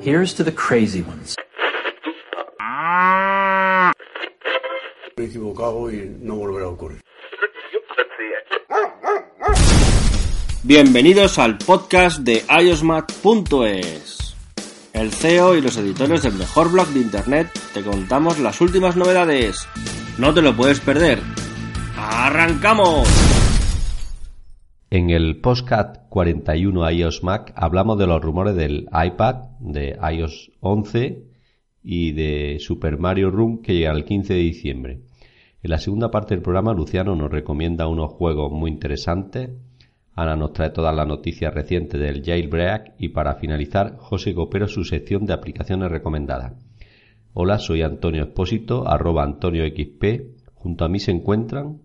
Here's to the crazy ones. Me he equivocado y no volverá a ocurrir. Bienvenidos al podcast de iosmat.es. El CEO y los editores del mejor blog de internet te contamos las últimas novedades. No te lo puedes perder. ¡Arrancamos! En el podcast 41 iOS Mac hablamos de los rumores del iPad, de iOS 11 y de Super Mario Run que llega el 15 de diciembre. En la segunda parte del programa Luciano nos recomienda unos juegos muy interesantes. Ana nos trae todas las noticias recientes del jailbreak y para finalizar José Copero su sección de aplicaciones recomendadas. Hola, soy Antonio Espósito, arroba Antonio XP. Junto a mí se encuentran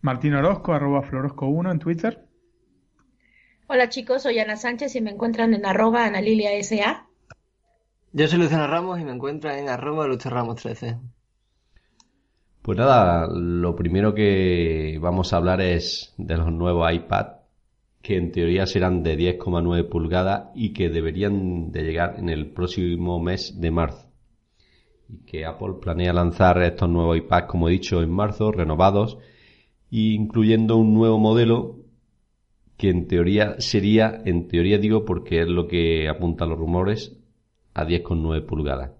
Martín Orozco, arroba Florosco1 en Twitter. Hola chicos, soy Ana Sánchez y me encuentran en arroba analiliasa. Yo soy Luciano Ramos y me encuentran en arroba Ramos 13 Pues nada, lo primero que vamos a hablar es de los nuevos iPad, que en teoría serán de 10,9 pulgadas y que deberían de llegar en el próximo mes de marzo. Y que Apple planea lanzar estos nuevos iPads, como he dicho, en marzo, renovados, incluyendo un nuevo modelo que en teoría sería, en teoría digo porque es lo que apuntan los rumores, a 10,9 pulgadas.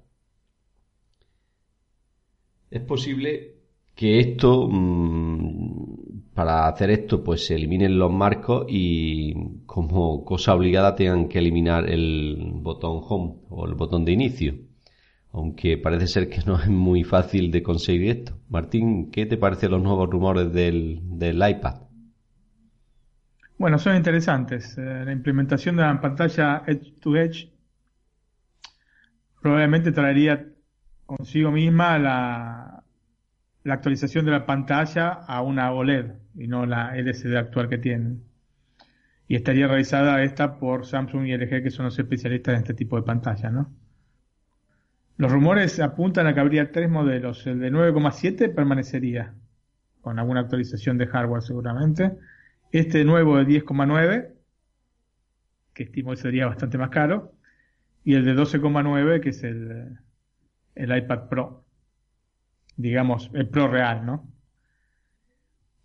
Es posible que esto, mm, para hacer esto, pues se eliminen los marcos y como cosa obligada tengan que eliminar el botón home o el botón de inicio. Aunque parece ser que no es muy fácil de conseguir esto. Martín, ¿qué te parecen los nuevos rumores del, del iPad? Bueno, son interesantes. Eh, la implementación de la pantalla Edge to Edge probablemente traería consigo misma la, la actualización de la pantalla a una OLED y no la LCD actual que tienen. Y estaría realizada esta por Samsung y LG, que son los especialistas en este tipo de pantalla, ¿no? Los rumores apuntan a que habría tres modelos. El de 9,7 permanecería, con alguna actualización de hardware seguramente. Este nuevo de 10,9, que estimo que sería bastante más caro. Y el de 12,9, que es el, iPad Pro. Digamos, el Pro real, ¿no?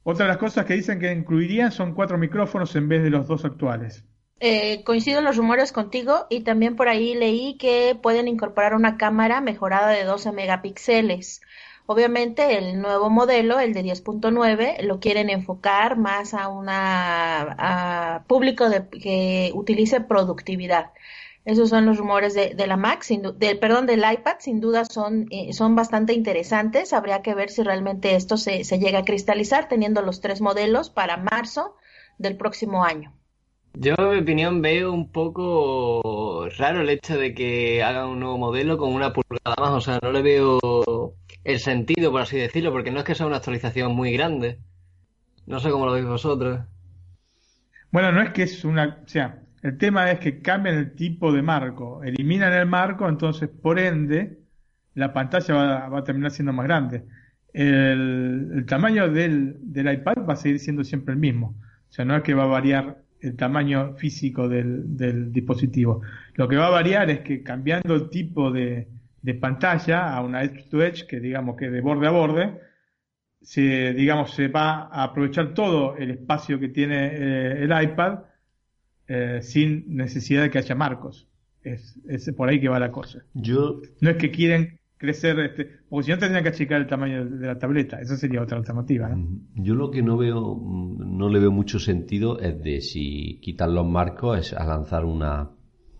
Otra de las cosas que dicen que incluirían son cuatro micrófonos en vez de los dos actuales. Eh, coincido los rumores contigo y también por ahí leí que pueden incorporar una cámara mejorada de 12 megapíxeles. Obviamente el nuevo modelo, el de 10.9, lo quieren enfocar más a una público de, que utilice productividad. Esos son los rumores de, la Mac, perdón, del iPad, sin duda son, eh, son bastante interesantes. Habría que ver si realmente esto se, se llega a cristalizar, teniendo los tres modelos para marzo del próximo año. Yo, en mi opinión, veo un poco raro el hecho de que hagan un nuevo modelo con una pulgada más. O sea, no le veo el sentido, por así decirlo, porque no es que sea una actualización muy grande. No sé cómo lo veis vosotros. Bueno, no es que es una. O sea, el tema es que cambian el tipo de marco. Eliminan el marco, entonces, por ende, la pantalla va, va a terminar siendo más grande. El, el tamaño del, del iPad va a seguir siendo siempre el mismo. O sea, no es que va a variar el tamaño físico del, del, dispositivo. Lo que va a variar es que cambiando el tipo de, de pantalla a una edge to edge, que digamos que de borde a borde, se, digamos, se va a aprovechar todo el espacio que tiene eh, el iPad eh, sin necesidad de que haya marcos. Es, es por ahí que va la cosa. Yo... No es que quieren crecer, este, porque si no tendrían que achicar el tamaño de la tableta, esa sería otra alternativa. ¿no? Yo lo que no veo, no le veo mucho sentido es de si quitan los marcos es a lanzar una,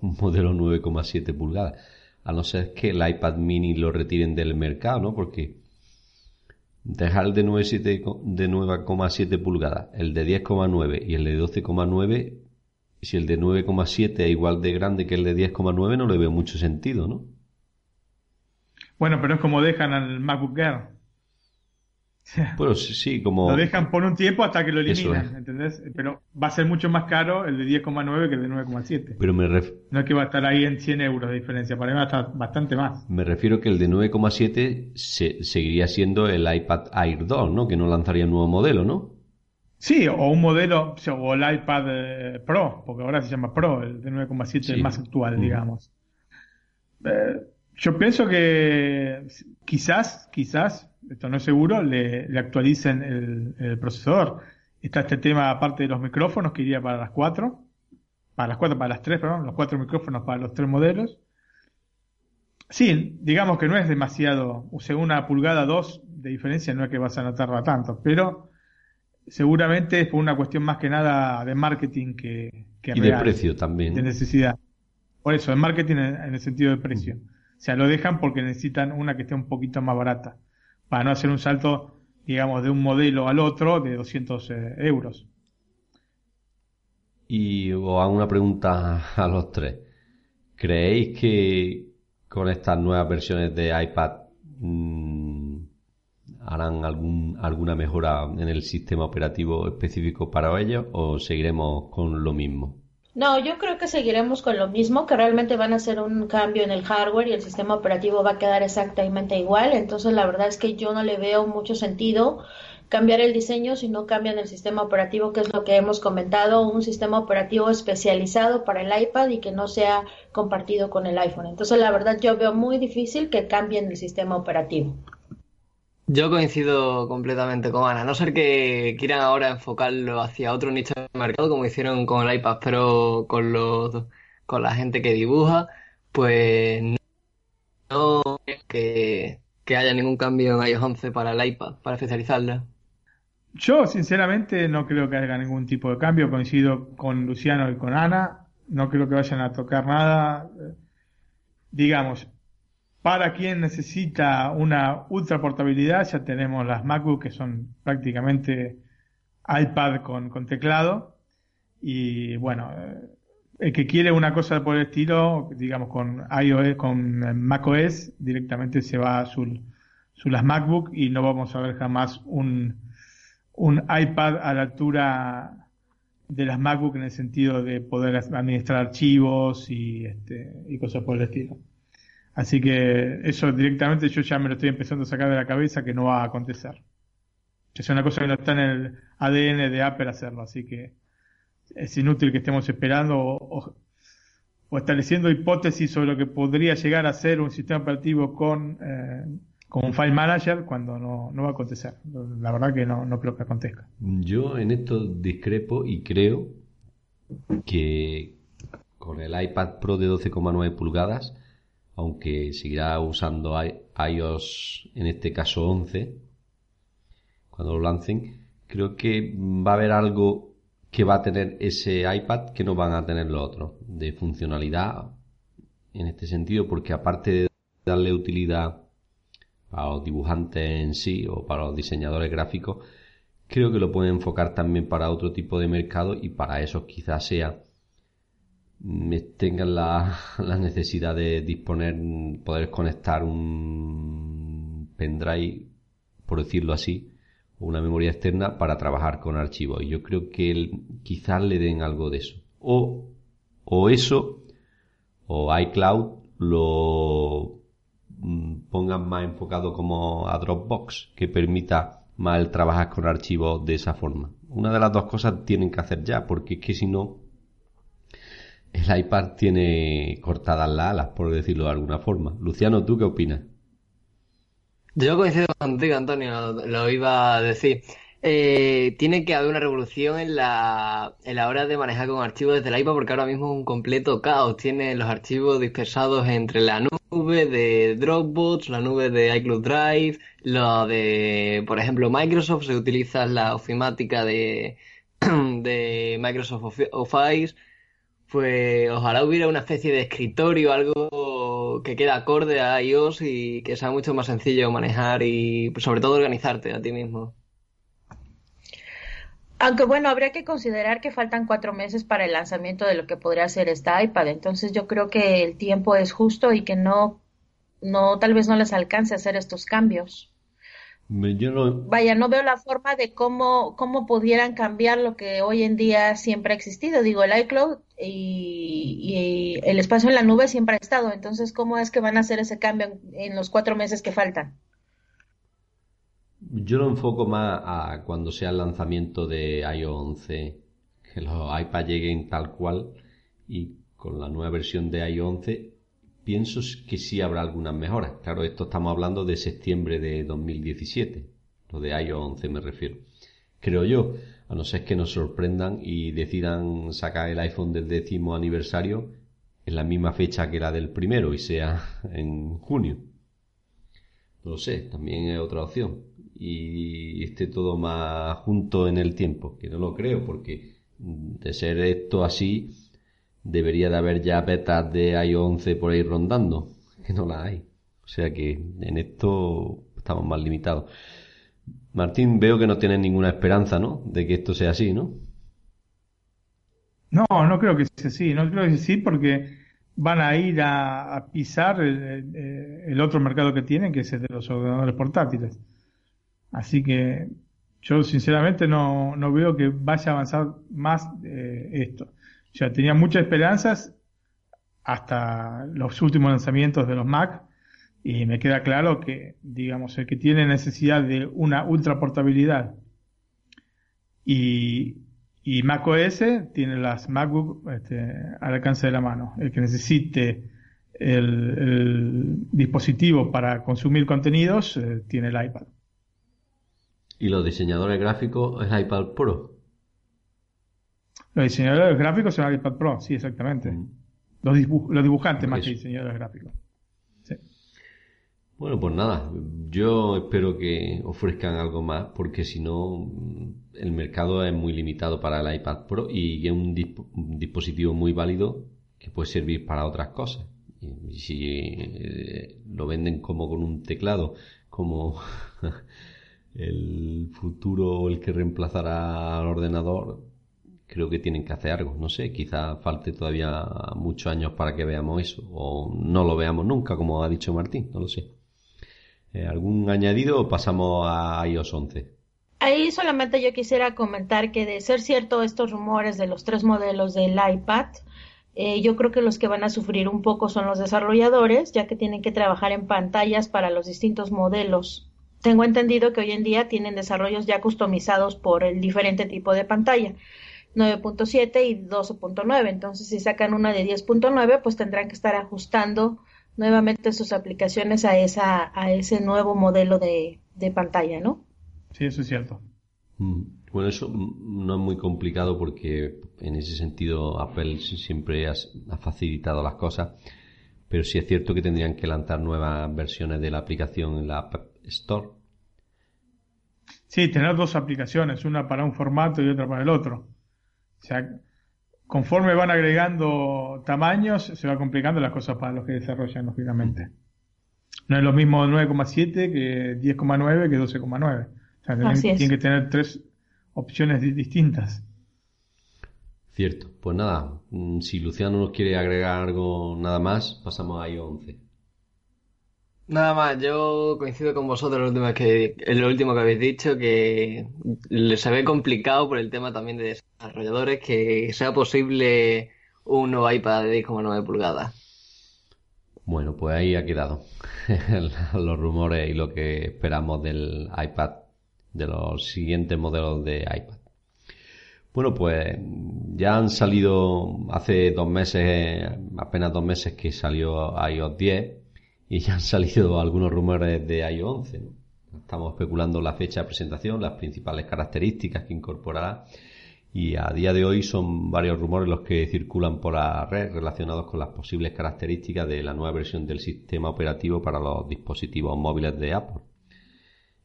un modelo 9,7 pulgadas, a no ser que el iPad mini lo retiren del mercado, ¿no? Porque dejar el de 9,7 pulgadas, el de 10,9 y el de 12,9, si el de 9,7 es igual de grande que el de 10,9, no le veo mucho sentido, ¿no? Bueno, pero es como dejan al MacBook Air. Bueno, sí, sí, como... Lo dejan por un tiempo hasta que lo eliminan, ¿entendés? Pero va a ser mucho más caro el de 10,9 que el de 9,7. Pero me ref... No es que va a estar ahí en 100 euros de diferencia, para mí va a estar bastante más. Me refiero que el de 9,7 se, seguiría siendo el iPad Air 2, ¿no? Que no lanzaría un nuevo modelo, ¿no? Sí, o un modelo, o el iPad eh, Pro, porque ahora se llama Pro, el de 9,7 el más actual, digamos. Eh, yo pienso que quizás, quizás, esto no es seguro, le, actualicen el, procesador. Está este tema aparte de los micrófonos que iría para las cuatro, para las cuatro, para las tres, perdón, los cuatro micrófonos para los tres modelos. Sí, digamos que no es demasiado, o sea, una pulgada dos de diferencia no es que vas a notarla tanto, pero seguramente es por una cuestión más que nada de marketing que, que y de precio también. De necesidad. Por eso, de marketing en, el sentido de precio. O sea, lo dejan porque necesitan una que esté un poquito más barata, para no hacer un salto, digamos, de un modelo al otro de 200 eh, euros. Y os hago una pregunta a los tres. ¿Creéis que con estas nuevas versiones de iPad mmm, harán algún, alguna mejora en el sistema operativo específico para ellos o seguiremos con lo mismo? No, yo creo que seguiremos con lo mismo, que realmente van a hacer un cambio en el hardware y el sistema operativo va a quedar exactamente igual. Entonces, la verdad es que yo no le veo mucho sentido cambiar el diseño si no cambian el sistema operativo, que es lo que hemos comentado, un sistema operativo especializado para el iPad y que no sea compartido con el iPhone. Entonces, la verdad, yo veo muy difícil que cambien el sistema operativo. Yo coincido completamente con Ana, no ser que quieran ahora enfocarlo hacia otro nicho de mercado, como hicieron con el iPad, pero con los con la gente que dibuja, pues no que, que haya ningún cambio en iOS 11 para el iPad, para especializarla. Yo, sinceramente, no creo que haya ningún tipo de cambio. Coincido con Luciano y con Ana. No creo que vayan a tocar nada. Digamos, para quien necesita una ultra portabilidad, ya tenemos las MacBook que son prácticamente iPad con, teclado. Y bueno, eh, el que quiere una cosa por el estilo, digamos con iOS, con macOS, directamente se va a su, su las MacBook y no vamos a ver jamás un, un iPad a la altura de las MacBook en el sentido de poder administrar archivos y, este, y cosas por el estilo. Así que eso directamente yo ya me lo estoy empezando a sacar de la cabeza que no va a acontecer. Es una cosa que no está en el ADN de Apple hacerlo, así que es inútil que estemos esperando o, estableciendo hipótesis sobre lo que podría llegar a ser un sistema operativo con, eh, con un file manager cuando no, no, va a acontecer. La verdad que no, no creo que acontezca. Yo en esto discrepo y creo que con el iPad Pro de 12,9 pulgadas aunque seguirá usando iOS, en este caso 11, cuando lo lancen, creo que va a haber algo que va a tener ese iPad que no van a tener los otros, de funcionalidad en este sentido, porque aparte de darle utilidad a los dibujantes en sí o para los diseñadores gráficos, creo que lo pueden enfocar también para otro tipo de mercado y para eso quizás sea tengan la, la, necesidad de disponer, poder conectar un pendrive, por decirlo así, o una memoria externa para trabajar con archivos. Y yo creo que quizás le den algo de eso. O, o eso, o iCloud lo mm, pongan más enfocado como a Dropbox, que permita más el trabajar con archivos de esa forma. Una de las dos cosas tienen que hacer ya, porque es que si no, el iPad tiene cortadas las alas, por decirlo de alguna forma. Luciano, ¿tú qué opinas? Yo coincido contigo, Antonio, lo iba a decir. Eh, tiene que haber una revolución en la, en la hora de manejar con archivos desde el iPad porque ahora mismo es un completo caos. Tiene los archivos dispersados entre la nube de Dropbox, la nube de iCloud Drive, lo de, por ejemplo, Microsoft, se utiliza la ofimática de, de Microsoft Office pues ojalá hubiera una especie de escritorio, algo que quede acorde a iOS y que sea mucho más sencillo manejar y sobre todo organizarte a ti mismo. Aunque bueno, habría que considerar que faltan cuatro meses para el lanzamiento de lo que podría ser esta iPad, entonces yo creo que el tiempo es justo y que no, no, tal vez no les alcance a hacer estos cambios. Vaya, no veo la forma de cómo, cómo pudieran cambiar lo que hoy en día siempre ha existido. Digo, el iCloud y, el espacio en la nube siempre ha estado. Entonces, ¿cómo es que van a hacer ese cambio en, los cuatro meses que faltan? Yo lo enfoco más a cuando sea el lanzamiento de iOS 11, que los iPads lleguen tal cual y con la nueva versión de iOS 11 pienso que sí habrá algunas mejoras. Claro, esto estamos hablando de septiembre de 2017, lo de iOS 11 me refiero. Creo yo, a no ser que nos sorprendan y decidan sacar el iPhone del décimo aniversario en la misma fecha que la del primero y sea en junio. No lo sé, también es otra opción. Y esté todo más junto en el tiempo, que no lo creo, porque de ser esto así, debería de haber ya betas de iOS 11 por ahí rondando, que no la hay. O sea que en esto estamos más limitados. Martín, veo que no tienes ninguna esperanza, ¿no? De que esto sea así, ¿no? No, no creo que sea así, no creo que sea así porque van a ir a, pisar el, otro mercado que tienen, que es el de los ordenadores portátiles. Así que yo sinceramente no, no veo que vaya a avanzar más eh, esto. Ya tenía muchas esperanzas hasta los últimos lanzamientos de los Mac y me queda claro que, digamos, el que tiene necesidad de una ultra portabilidad y, Mac OS tiene las MacBook este, al alcance de la mano. El que necesite el, dispositivo para consumir contenidos eh, tiene el iPad. ¿Y los diseñadores gráficos el iPad Pro? Los diseñadores gráficos son el iPad Pro, sí, exactamente. Mm. Los, los, dibujantes más que diseñadores gráficos. Bueno, pues nada, yo espero que ofrezcan algo más porque si no el mercado es muy limitado para el iPad Pro y es un, dispositivo muy válido que puede servir para otras cosas. Y, si eh, lo venden como con un teclado, como el futuro o el que reemplazará al ordenador, creo que tienen que hacer algo. No sé, quizá falte todavía muchos años para que veamos eso o no lo veamos nunca, como ha dicho Martín, no lo sé. Eh, ¿Algún añadido o pasamos a iOS 11? Ahí solamente yo quisiera comentar que de ser cierto estos rumores de los tres modelos del iPad, eh, yo creo que los que van a sufrir un poco son los desarrolladores, ya que tienen que trabajar en pantallas para los distintos modelos. Tengo entendido que hoy en día tienen desarrollos ya customizados por el diferente tipo de pantalla. 9.7 y 12.9. Entonces, si sacan una de 10.9, pues tendrán que estar ajustando nuevamente sus aplicaciones a esa a ese nuevo modelo de, pantalla, ¿no? Sí, eso es cierto. Mm. Bueno, eso no es muy complicado porque en ese sentido Apple siempre ha, facilitado las cosas, pero sí es cierto que tendrían que lanzar nuevas versiones de la aplicación en la App Store. Sí, tener dos aplicaciones, una para un formato y otra para el otro. O sea, conforme van agregando tamaños, se va complicando las cosas para los que desarrollan, lógicamente. No es lo mismo 9,7 que 10,9 que 12,9. O sea, tienen, que tener tres opciones distintas. Cierto. Pues nada, mm, si Luciano nos quiere agregar algo nada más, pasamos a iOS 11. Nada más, yo coincido con vosotros lo último que, lo último que habéis dicho, que les ve complicado por el tema también de desarrolladores que sea posible un nuevo iPad de 10,9 pulgadas. Bueno, pues ahí ha quedado los rumores y lo que esperamos del iPad, de los siguientes modelos de iPad. Bueno, pues ya han salido hace dos meses, apenas dos meses que salió iOS 10 y ya han salido algunos rumores de iOS 11. Estamos especulando la fecha de presentación, las principales características que incorporará y a día de hoy son varios rumores los que circulan por la red relacionados con las posibles características de la nueva versión del sistema operativo para los dispositivos móviles de Apple.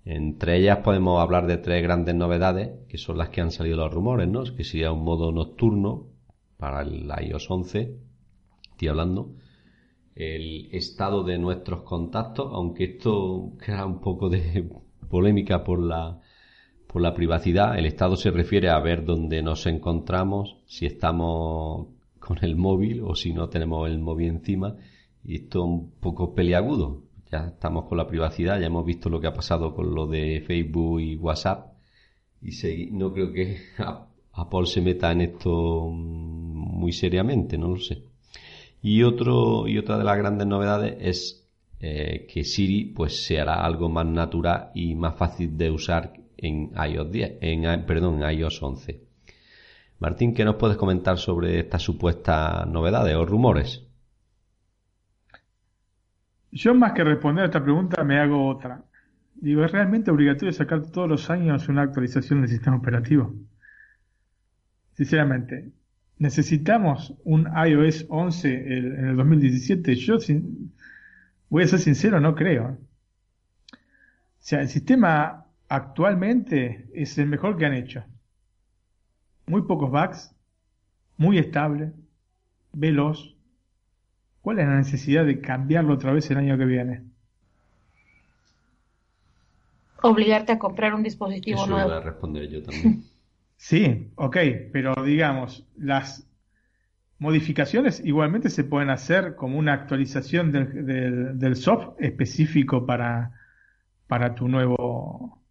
Entre ellas podemos hablar de tres grandes novedades, que son las que han salido los rumores, ¿no? Que sería un modo nocturno para el iOS 11, estoy hablando, el estado de nuestros contactos, aunque esto crea un poco de polémica por la, por la privacidad. El estado se refiere a ver dónde nos encontramos, si estamos con el móvil o si no tenemos el móvil encima. Y esto es un poco peliagudo. Ya estamos con la privacidad, ya hemos visto lo que ha pasado con lo de Facebook y WhatsApp. Y no creo que Apple se meta en esto muy seriamente, no lo sé. Y, otro, y otra de las grandes novedades es eh, que Siri pues se hará algo más natural y más fácil de usar en iOS 10, en, perdón, iOS 11. Martín, ¿qué nos puedes comentar sobre estas supuestas novedades o rumores? Yo más que responder a esta pregunta me hago otra. Digo, ¿es realmente obligatorio sacar todos los años una actualización del sistema operativo? Sinceramente, ¿necesitamos un iOS 11 en el 2017? Yo voy a ser sincero, no creo. O sea, el sistema actualmente es el mejor que han hecho. Muy pocos bugs, muy estable, veloz. ¿Cuál es la necesidad de cambiarlo otra vez el año que viene? obligarte a comprar un dispositivo Eso nuevo. Voy a responder yo también. sí, ok, pero digamos, las modificaciones igualmente se pueden hacer como una actualización del, del, software específico para, para tu nuevo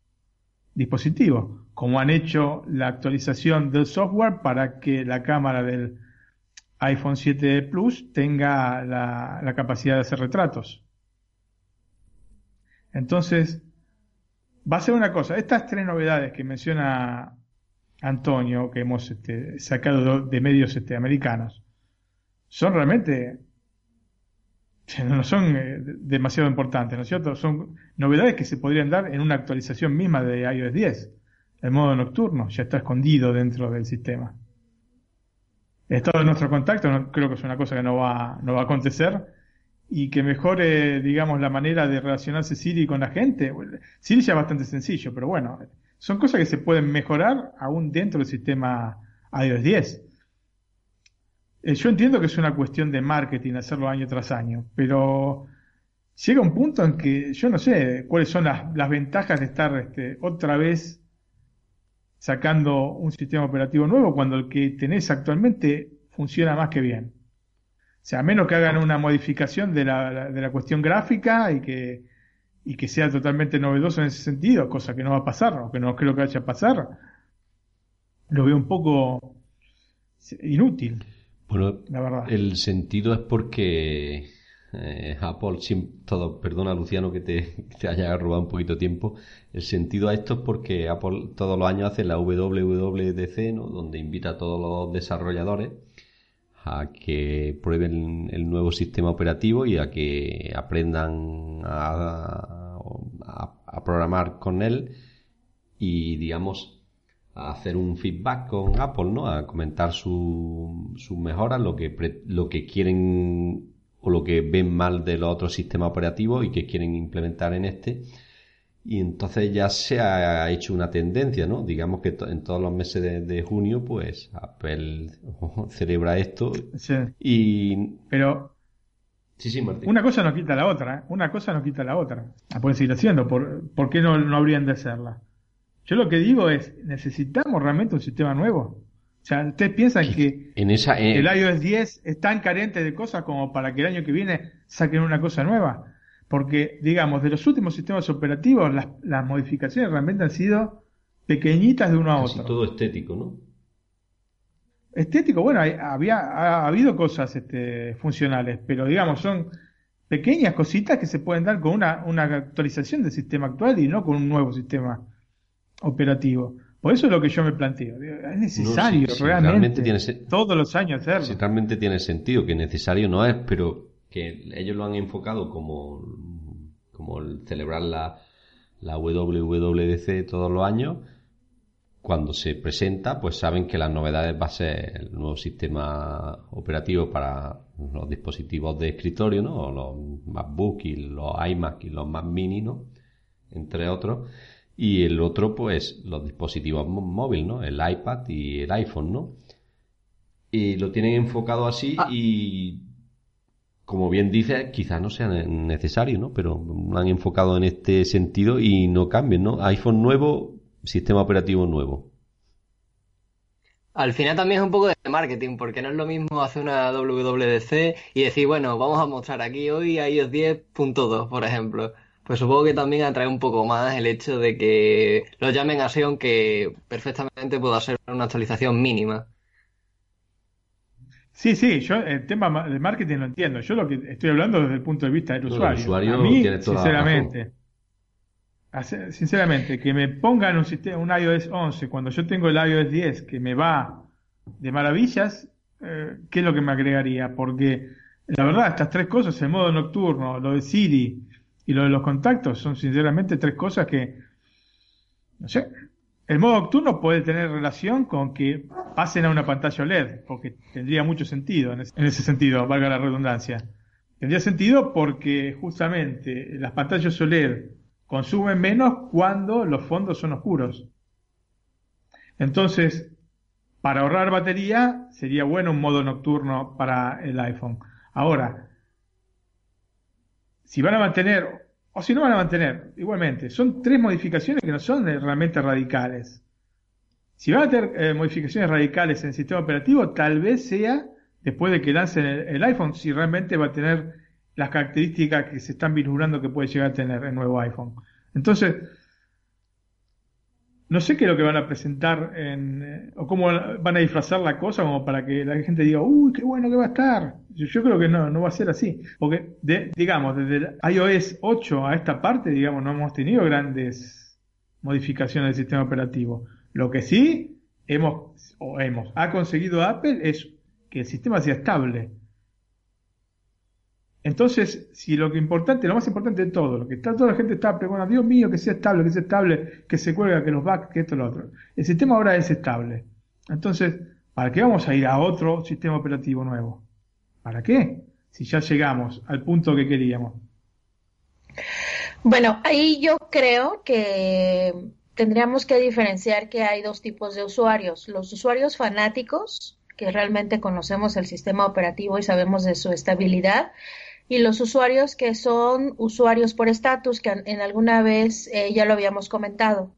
dispositivo, como han hecho la actualización del software para que la cámara del iPhone 7 Plus tenga la, la capacidad de hacer retratos. Entonces, va a ser una cosa. Estas tres novedades que menciona Antonio, que hemos este, sacado de medios este, americanos, son realmente no son eh, demasiado importantes, ¿no es cierto? Son novedades que se podrían dar en una actualización misma de iOS 10. El modo nocturno ya está escondido dentro del sistema. Estado de nuestro contacto creo que es una cosa que no va, no va a acontecer y que mejore, digamos, la manera de relacionarse Siri con la gente. Siri ya es bastante sencillo, pero bueno, son cosas que se pueden mejorar aún dentro del sistema iOS 10. Eh, yo entiendo que es una cuestión de marketing hacerlo año tras año, pero llega un punto en que yo no sé cuáles son las, ventajas de estar este, otra vez sacando un sistema operativo nuevo cuando el que tenés actualmente funciona más que bien. O sea, a menos que hagan una modificación de la, de la cuestión gráfica y que, y que sea totalmente novedoso en ese sentido, cosa que no va a pasar, o que no creo que vaya a pasar, lo veo un poco inútil. Bueno, la verdad. el sentido es porque eh, Apple, todo, perdona Luciano que te, que te, haya robado un poquito de tiempo, el sentido a esto es porque Apple todos los años hace la WWDC, ¿no? donde invita a todos los desarrolladores a que prueben el nuevo sistema operativo y a que aprendan a, programar con él y digamos a hacer un feedback con Apple, ¿no? A comentar sus mejoras, lo que lo que quieren o lo que ven mal de los otros sistemas operativos y que quieren implementar en este y entonces ya se ha hecho una tendencia, ¿no? Digamos que en todos los meses de, junio, pues Apple celebra esto. Sí. Y. Pero. Sí, sí, Martín. Una cosa no quita la otra, ¿eh? Una cosa no quita la otra. La pueden seguir haciendo. ¿Por, ¿por qué no, no habrían de hacerla? Yo lo que digo es: ¿necesitamos realmente un sistema nuevo? O sea, ¿ustedes piensan que en esa, el iOS 10 es tan carente de cosas como para que el año que viene saquen una cosa nueva? Porque, digamos, de los últimos sistemas operativos, las, las modificaciones realmente han sido pequeñitas de uno a Casi otro. todo estético, ¿no? Estético, bueno, había, ha, habido cosas este, funcionales, pero digamos, son pequeñas cositas que se pueden dar con una, una actualización del sistema actual y no con un nuevo sistema operativo. Por eso es lo que yo me planteo. Es necesario realmente, todos los años hacerlo. Si realmente tiene sentido, que necesario no es, pero que ellos lo han enfocado como, como el celebrar la, la WWDC todos los años. Cuando se presenta, pues saben que las novedades va a ser el nuevo sistema operativo para los dispositivos de escritorio, ¿no? Los MacBook y los iMac y los Mac Mini, ¿no? Entre otros. Y el otro, pues, los dispositivos móviles, ¿no? El iPad y el iPhone, ¿no? Y lo tienen enfocado así ah. y como bien dice, quizás no sea necesario, ¿no? Pero han enfocado en este sentido y no cambien, ¿no? iPhone nuevo, sistema operativo nuevo. Al final también es un poco de marketing, porque no es lo mismo hacer una WWDC y decir, bueno, vamos a mostrar aquí hoy iOS 10.2, por ejemplo. Pues supongo que también atrae un poco más el hecho de que lo llamen así, aunque perfectamente pueda ser una actualización mínima. Sí, sí, yo el tema de marketing lo entiendo. Yo lo que estoy hablando desde el punto de vista del No, el usuario. usuario a mí, sinceramente, sinceramente, que me pongan un sistema, un iOS 11 cuando yo tengo el iOS 10 que me va de maravillas, eh, ¿qué es lo que me agregaría? Porque la verdad, estas tres cosas, el modo nocturno, lo de Siri y lo de los contactos, son sinceramente tres cosas que, no sé, el modo nocturno puede tener relación con que pasen a una pantalla OLED, porque tendría mucho sentido en ese, en ese sentido, valga la redundancia. Tendría sentido porque justamente las pantallas OLED consumen menos cuando los fondos son oscuros. Entonces, para ahorrar batería, sería bueno un modo nocturno para el iPhone. Ahora, si van a mantener, o si no van a mantener, igualmente, son tres modificaciones que no son realmente radicales. Si van a tener eh, modificaciones radicales en el sistema operativo, tal vez sea después de que lancen el, el iPhone, si realmente va a tener las características que se están vislumbrando que puede llegar a tener el nuevo iPhone. Entonces, no sé qué es lo que van a presentar en, eh, o cómo van a disfrazar la cosa como para que la gente diga, uy, qué bueno que va a estar. Yo, yo creo que no, no va a ser así. Porque, de- digamos, desde el iOS 8 a esta parte, digamos, no hemos tenido grandes modificaciones del sistema operativo. Lo que sí hemos, o hemos, ha conseguido Apple es que el sistema sea estable. Entonces, si lo que importante, lo más importante de todo, lo que está, toda la gente está preguntando, Dios mío, que sea estable, que sea estable, que se cuelga, que los bugs, que esto, lo otro. El sistema ahora es estable. Entonces, ¿para qué vamos a ir a otro sistema operativo nuevo? ¿Para qué? Si ya llegamos al punto que queríamos. Bueno, ahí yo creo que tendríamos que diferenciar que hay dos tipos de usuarios. Los usuarios fanáticos, que realmente conocemos el sistema operativo y sabemos de su estabilidad, y los usuarios que son usuarios por estatus, que en alguna vez eh, ya lo habíamos comentado.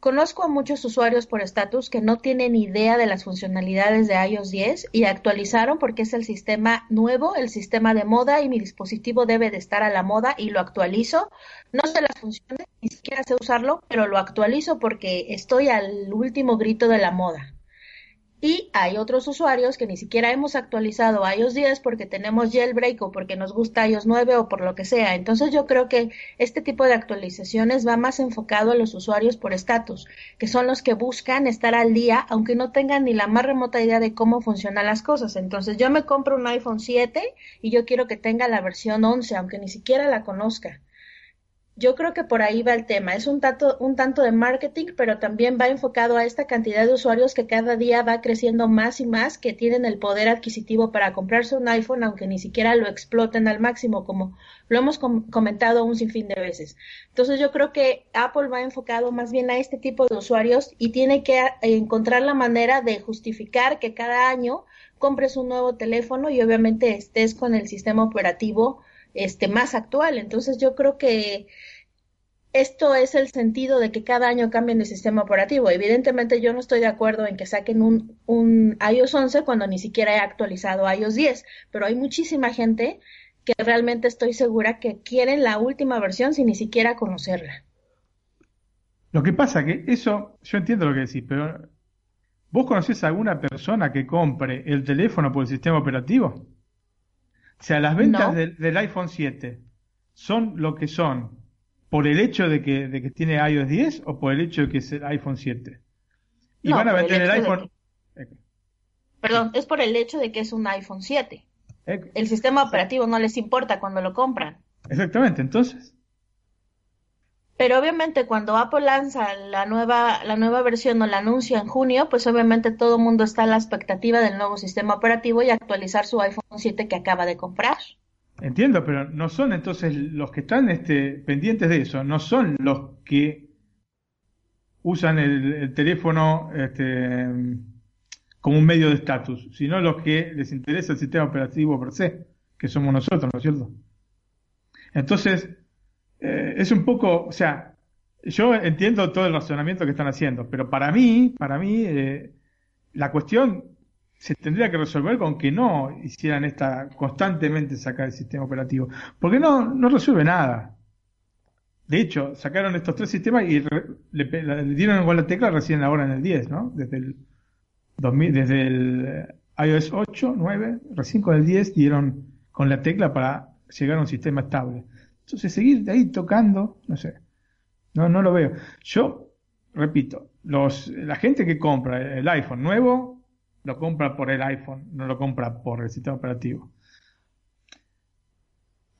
Conozco a muchos usuarios por estatus que no tienen idea de las funcionalidades de iOS 10 y actualizaron porque es el sistema nuevo, el sistema de moda y mi dispositivo debe de estar a la moda y lo actualizo. No sé las funciones, ni siquiera sé usarlo, pero lo actualizo porque estoy al último grito de la moda. Y hay otros usuarios que ni siquiera hemos actualizado iOS 10 porque tenemos jailbreak o porque nos gusta iOS 9 o por lo que sea. Entonces yo creo que este tipo de actualizaciones va más enfocado a los usuarios por estatus, que son los que buscan estar al día aunque no tengan ni la más remota idea de cómo funcionan las cosas. Entonces yo me compro un iPhone 7 y yo quiero que tenga la versión 11 aunque ni siquiera la conozca. Yo creo que por ahí va el tema. Es un tanto, un tanto de marketing, pero también va enfocado a esta cantidad de usuarios que cada día va creciendo más y más, que tienen el poder adquisitivo para comprarse un iPhone, aunque ni siquiera lo exploten al máximo, como lo hemos com comentado un sinfín de veces. Entonces yo creo que Apple va enfocado más bien a este tipo de usuarios y tiene que encontrar la manera de justificar que cada año compres un nuevo teléfono y obviamente estés con el sistema operativo este más actual. Entonces yo creo que esto es el sentido de que cada año cambien el sistema operativo. Evidentemente yo no estoy de acuerdo en que saquen un, un iOS 11 cuando ni siquiera he actualizado iOS 10, pero hay muchísima gente que realmente estoy segura que quieren la última versión sin ni siquiera conocerla. Lo que pasa que eso, yo entiendo lo que decís, pero ¿vos conocés a alguna persona que compre el teléfono por el sistema operativo? O sea, las ventas No. del, del iPhone 7 son lo que son por el hecho de que, de que tiene iOS 10 o por el hecho de que es el iPhone 7. Y No, van a el vender el, iPhone. Perdón, es por el hecho de que es un iPhone 7. Eh, El sistema operativo no les importa cuando lo compran. Exactamente, entonces. Pero obviamente cuando Apple lanza la nueva, la nueva versión o la anuncia en junio, pues obviamente todo el mundo está a la expectativa del nuevo sistema operativo y actualizar su iPhone 7 que acaba de comprar. Entiendo, pero no son entonces los que están este, pendientes de eso, no son los que usan el, el teléfono este, como un medio de estatus, sino los que les interesa el sistema operativo per se, que somos nosotros, ¿no es cierto? Entonces, eh, es un poco, o sea, yo entiendo todo el razonamiento que están haciendo, pero para mí, para mí, eh, la cuestión se tendría que resolver con que no hicieran esta constantemente sacar el sistema operativo, porque no, no resuelve nada. De hecho, sacaron estos tres sistemas y le, dieron igual la tecla recién ahora en el 10, ¿no? Desde el 2000, desde el iOS 8, 9, recién con el 10 dieron con la tecla para llegar a un sistema estable. Entonces seguir ahí tocando, no sé, no, no lo veo. Yo, repito, los, la gente que compra el iPhone nuevo, lo compra por el iPhone, no lo compra por el sistema operativo.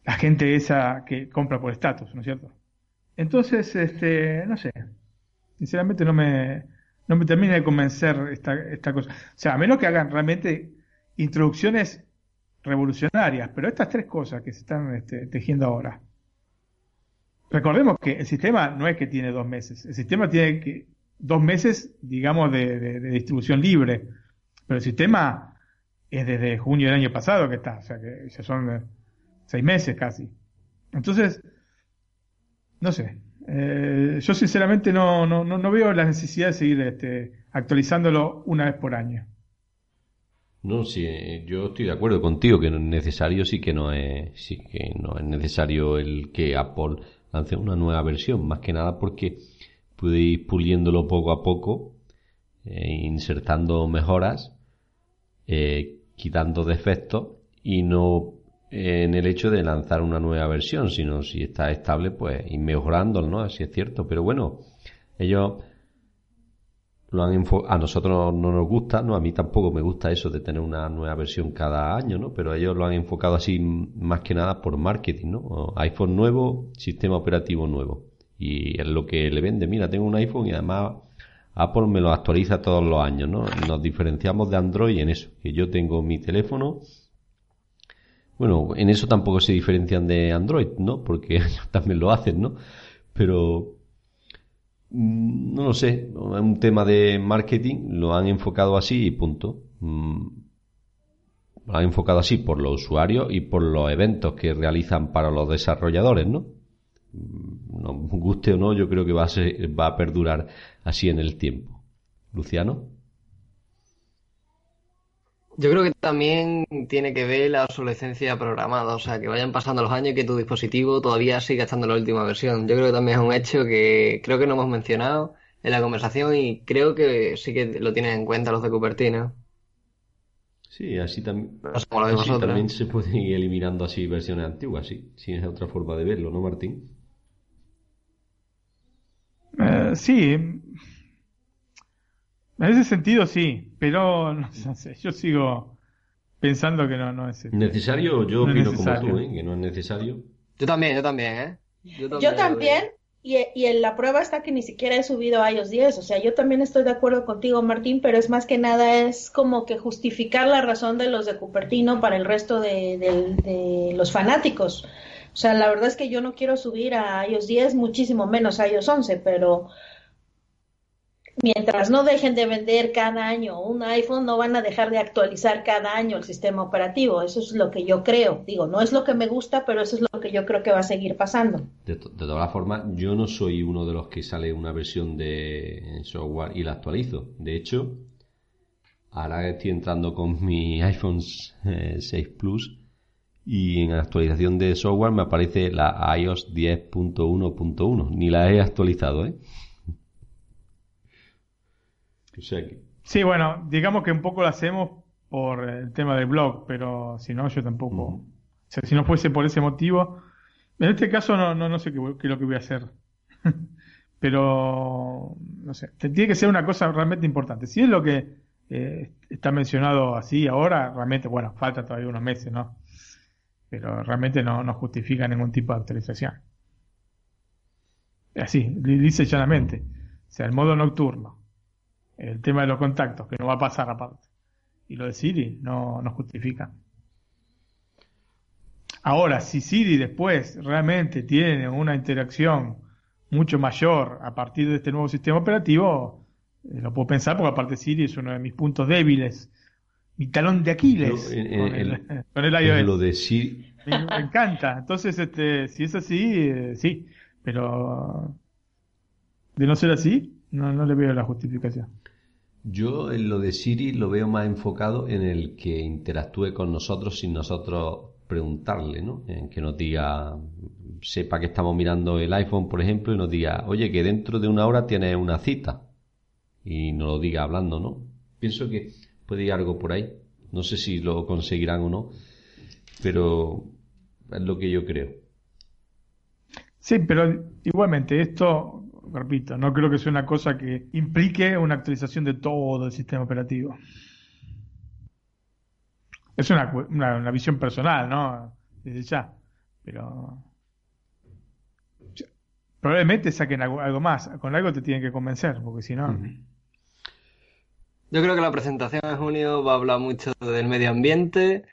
La gente esa que compra por estatus, ¿no es cierto? Entonces, este, no sé, sinceramente no me, no me termina de convencer esta, esta cosa. O sea, a menos que hagan realmente introducciones revolucionarias, pero estas tres cosas que se están este, tejiendo ahora. Recordemos que el sistema no es que tiene dos meses, el sistema tiene que, dos meses, digamos, de, distribución libre, pero el sistema es desde junio del año pasado que está, o sea que ya son eh, seis meses casi. Entonces, no sé, eh, yo sinceramente no, no, no, veo la necesidad de seguir este, actualizándolo una vez por año. No, sí, eh, yo estoy de acuerdo contigo que no es necesario, sí que no es, sí que no es necesario el que Apple lance una nueva versión, más que nada porque puede ir puliéndolo poco a poco, eh, insertando mejoras, quitando defectos y no en el hecho de lanzar una nueva versión, sino si está estable, pues ir mejorándolo, ¿no? Así es cierto. Pero bueno, ellos lo han a nosotros no nos gusta, no a mí tampoco me gusta eso de tener una nueva versión cada año, ¿no? Pero ellos lo han enfocado así más que nada por marketing, ¿no? iPhone nuevo, sistema operativo nuevo. Y es lo que le vende. Mira, tengo un iPhone y además Apple me lo actualiza todos los años, ¿no? Nos diferenciamos de Android en eso, que yo tengo mi teléfono bueno, en eso tampoco se diferencian de Android, ¿no? Porque ellos también lo hacen, ¿no? Pero no lo sé, es un tema de marketing, lo han enfocado así y punto. Mm, lo han enfocado así por los usuarios y por los eventos que realizan para los desarrolladores, ¿no? Mm, no guste o no, yo creo que va a, ser, va a perdurar así en el tiempo. Luciano. Yo creo que también tiene que ver la obsolescencia programada, o sea, que vayan pasando los años y que tu dispositivo todavía siga estando en la última versión. Yo creo que también es un hecho que creo que no hemos mencionado en la conversación y creo que sí que lo tienen en cuenta los de Cupertino. Sí, así, también también se pueden ir eliminando así versiones antiguas, sí, sí, es otra forma de verlo, ¿no, Martín? Eh, sí, en ese sentido sí, pero no sé, yo sigo pensando que no, no es necesario. Yo opino como tú, ¿eh? que no es necesario. Yo también, yo también, ¿eh? Yo también, y, y, en la prueba está que ni siquiera he subido a iOS 10, o sea, yo también estoy de acuerdo contigo, Martín, pero es más que nada es como que justificar la razón de los de Cupertino para el resto de, de los fanáticos. O sea, la verdad es que yo no quiero subir a iOS 10, muchísimo menos a iOS 11, pero mientras no dejen de vender cada año un iPhone, no van a dejar de actualizar cada año el sistema operativo. Eso es lo que yo creo. Digo, no es lo que me gusta, pero eso es lo que yo creo que va a seguir pasando. De, todas formas, yo no soy uno de los que sale una versión de software y la actualizo. De hecho, ahora estoy entrando con mi iPhone 6 eh, Plus y en la actualización de software me aparece la iOS 10.1.1. Ni la he actualizado, ¿eh? Sí, bueno, digamos que un poco lo hacemos por el tema del blog, pero si no, yo tampoco. O sea, si no fuese por ese motivo, en este caso no, no, no sé qué, qué es lo que voy a hacer. pero, no sé, tiene que ser una cosa realmente importante. Si es lo que eh, está mencionado así ahora, realmente, bueno, falta todavía unos meses, ¿no? Pero realmente no, no justifica ningún tipo de actualización. Así, dice llanamente. O sea, el modo nocturno el tema de los contactos, que no va a pasar aparte. Y lo de Siri no, no justifica. Ahora, si Siri después realmente tiene una interacción mucho mayor a partir de este nuevo sistema operativo, eh, lo puedo pensar porque aparte Siri es uno de mis puntos débiles, mi talón de Aquiles con, el, iOS. Lo de Siri. Me, encanta. Entonces, este, si es así, eh, sí, pero de no ser así, no, no le veo la justificación. Yo en lo de Siri lo veo más enfocado en el que interactúe con nosotros sin nosotros preguntarle, ¿no? En que nos diga, sepa que estamos mirando el iPhone, por ejemplo, y nos diga, oye, que dentro de una hora tienes una cita. Y nos lo diga hablando, ¿no? Pienso que puede ir algo por ahí. No sé si lo conseguirán o no, pero es lo que yo creo. Sí, pero igualmente esto, repito, no creo que sea una cosa que implique una actualización de todo el sistema operativo. Es una, una, una visión personal, ¿no? Desde ya. Pero probablemente saquen algo, algo, más. Con algo te tienen que convencer, porque si no... Yo creo que la presentación en junio va a hablar mucho del medio ambiente,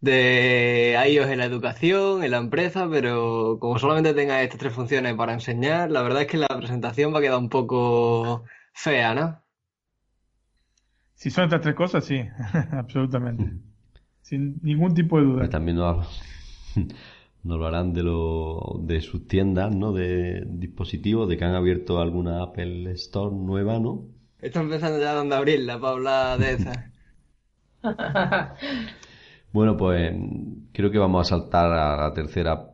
de iOS en la educación, en la empresa, pero como solamente tenga estas tres funciones para enseñar, la verdad es que la presentación va a quedar un poco fea, ¿no? Si son estas tres cosas, sí, absolutamente. Sin ningún tipo de duda. También nos, nos hablarán de, lo, de sus tiendas, ¿no? De dispositivos, de que han abierto alguna Apple Store nueva, ¿no? Están pensando ya dónde abrirla para hablar de esa. bueno, pues creo que vamos a saltar a la tercera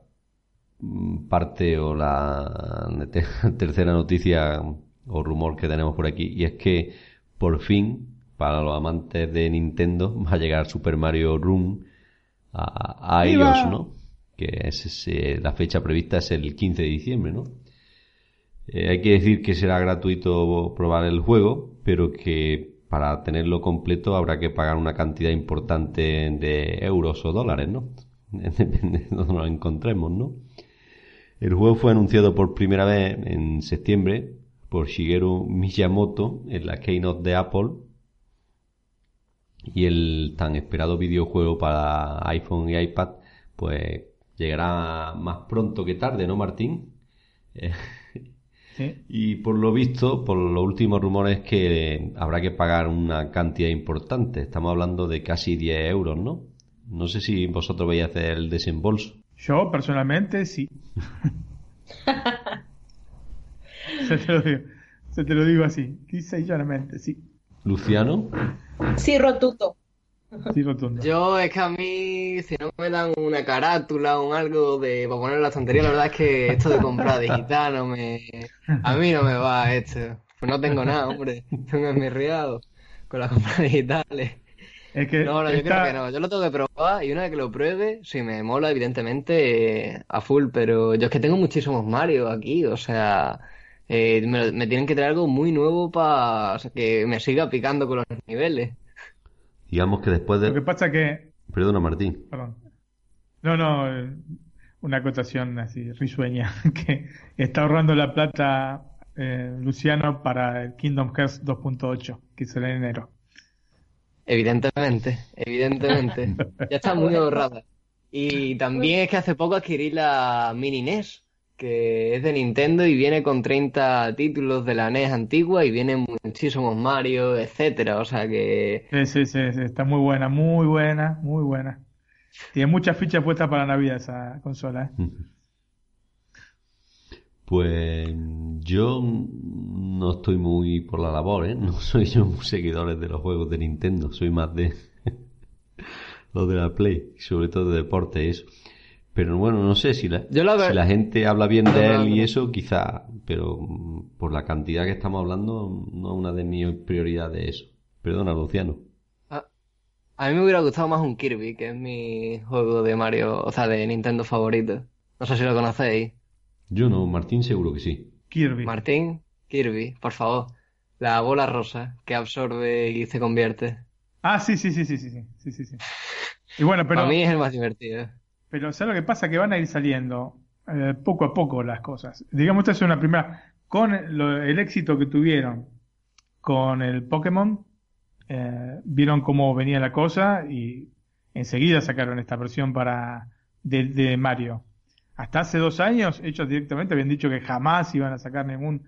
parte o la tercera noticia o rumor que tenemos por aquí y es que por fin para los amantes de Nintendo va a llegar Super Mario Run a, a iOS, ¿no? Que es, la fecha prevista es el 15 de diciembre, ¿no? Eh, hay que decir que será gratuito probar el juego, pero que para tenerlo completo habrá que pagar una cantidad importante de euros o dólares, ¿no? Depende de donde nos encontremos, ¿no? El juego fue anunciado por primera vez en septiembre por Shigeru Miyamoto en la keynote de Apple y el tan esperado videojuego para iPhone y iPad pues llegará más pronto que tarde, ¿no, Martín? Eh, y por lo visto, por los últimos rumores, que habrá que pagar una cantidad importante. Estamos hablando de casi 10 euros, ¿no? No sé si vosotros vais a hacer el desembolso. Yo, personalmente, sí. se, te lo digo, se te lo digo así, quise y llanamente, sí. ¿Luciano? Sí, rotundo. Sí. Yo es que a mí, si no me dan una carátula o algo de para poner la tontería, la verdad es que esto de comprar digital no me... A mí no me va esto. Pues no tengo nada, hombre. Estoy enmirriado con las compras digitales. Es que No, no, yo creo que no. Yo lo tengo que probar y una vez que lo pruebe, si me mola, evidentemente, eh, a full. Pero yo es que tengo muchísimos Mario aquí, o sea, eh, me, me tienen que traer algo muy nuevo para que me siga picando con los niveles. Digamos que después Lo que de... pasa que Perdona, Martín. Perdón. No, no, eh, una acotación así risueña, que está ahorrando la plata eh, Luciano para el Kingdom Hearts 2.8, que será en enero. Evidentemente, evidentemente. Ya está muy ahorrada. Y también es que hace poco adquirí la Mini NES, que es de Nintendo y viene con 30 títulos de la NES antigua y vienen muchísimos Mario, etcétera. O sea que Sí, sí, sí, sí, está muy buena, muy buena, muy buena. Tiene muchas fichas puestas para Navidad esa consola. ¿eh? Pues yo no estoy muy por la labor, ¿eh? No soy yo muy seguidores de los juegos de Nintendo, soy más de los de la Play, sobre todo de deporte eso. Pero bueno, no sé si la, Yo la ver- si la gente habla bien de él y eso, quizá, pero mm, por la cantidad que estamos hablando, no es una de mis prioridades eso. Perdona, Luciano. a, a mí me hubiera gustado más un Kirby, que es mi juego de Mario, o sea, de Nintendo favorito. No sé si lo conocéis. Yo no, Martín seguro que sí. Kirby. Martín, Kirby, por favor. La bola rosa que absorbe y se convierte. Ah, sí, sí, sí, sí, sí, sí, sí, sí, sí. Y bueno, pero, Para mí es el más divertido. Pero ¿sabes lo que pasa? Que van a ir saliendo eh, poco a poco las cosas. Digamos, esta es una primera, con el éxito que tuvieron con el Pokémon, eh, vieron cómo venía la cosa y enseguida sacaron esta versión para de, Mario. Hasta hace dos años, ellos directamente habían dicho que jamás iban a sacar ningún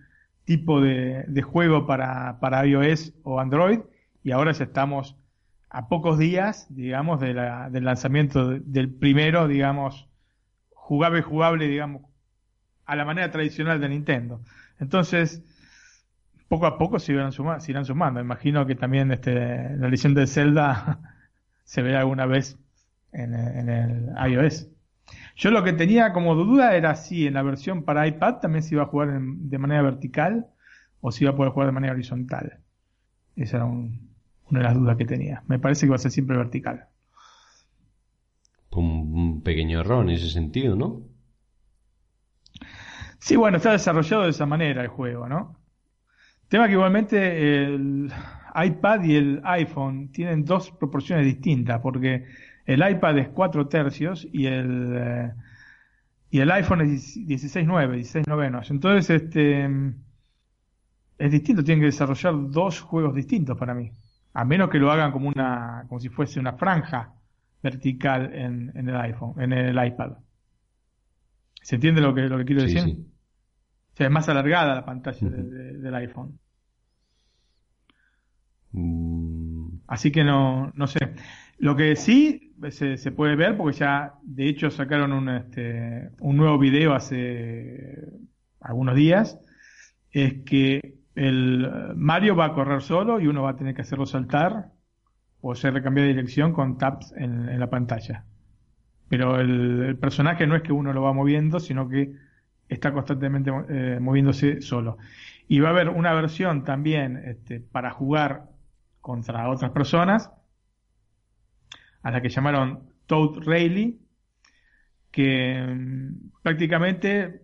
tipo de, de juego para, para iOS o Android y ahora ya estamos a pocos días, digamos, de la- del lanzamiento de- del primero, digamos, jugable, jugable, digamos, a la manera tradicional de Nintendo. Entonces, poco a poco se irán, suma- se irán sumando. Imagino que también este, la leyenda de Zelda se verá alguna vez en, en el iOS. Yo lo que tenía como duda era si en la versión para iPad también se iba a jugar en- de manera vertical o si iba a poder jugar de manera horizontal. Esa era un- una de las dudas que tenía. Me parece que va a ser siempre vertical. Un pequeño error en ese sentido, ¿no? Sí, bueno, está desarrollado de esa manera el juego, ¿no? Tema que igualmente el iPad y el iPhone tienen dos proporciones distintas, porque el iPad es 4 tercios y el, eh, y el iPhone es 16.9, 16 novenos. Entonces, este, es distinto, tienen que desarrollar dos juegos distintos para mí. A menos que lo hagan como una, como si fuese una franja vertical en, en el iPhone, en el iPad. ¿Se entiende lo que, lo que quiero Sí, decir? sí. O sea, es más alargada la pantalla de- Ujú. de- del iPhone. Mm, Así que no, no sé. Lo que sí se, se puede ver, porque ya de hecho sacaron un, este, un nuevo video hace algunos días, es que el Mario va a correr solo y uno va a tener que hacerlo saltar o hacerle cambiar de dirección con taps en, la pantalla. Pero el, personaje no es que uno lo va moviendo, sino que está constantemente eh, moviéndose solo. Y va a haber una versión también este, para jugar contra otras personas, a la que llamaron Toad Rayleigh, que mm, prácticamente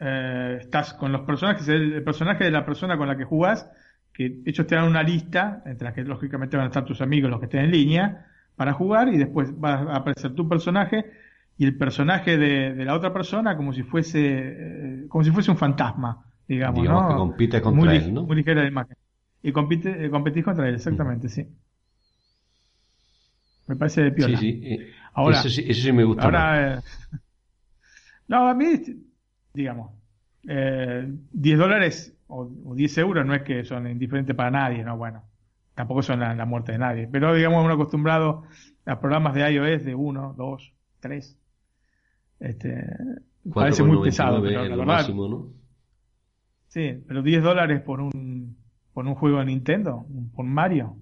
eh, estás con los personajes, el, el personaje de la persona con la que jugás, que ellos te dan una lista, entre las que lógicamente van a estar tus amigos, los que estén en línea, para jugar, y después va a aparecer tu personaje y el personaje de, de la otra persona como si fuese eh, como si fuese un fantasma, digamos, Digamos ¿no? que compite contra muy, él, ¿no? muy ligera la imagen. Y compite, eh, competís contra él, exactamente, sí. Me parece de piola. sí, sí. eh, Ahora- eso, sí, eso sí me gusta. Ahora, eh, no, a mí, digamos, eh, 10 dólares o, o 10 euros no es que son indiferentes para nadie, ¿no? Bueno, tampoco son la, la muerte de nadie. Pero, digamos, uno acostumbrado a programas de iOS de 1, 2, 3. Este, parece muy 4,99 pesado, pero la verdad, máximo, ¿no? sí, pero 10 dólares por un, por un juego de Nintendo, un- por Mario.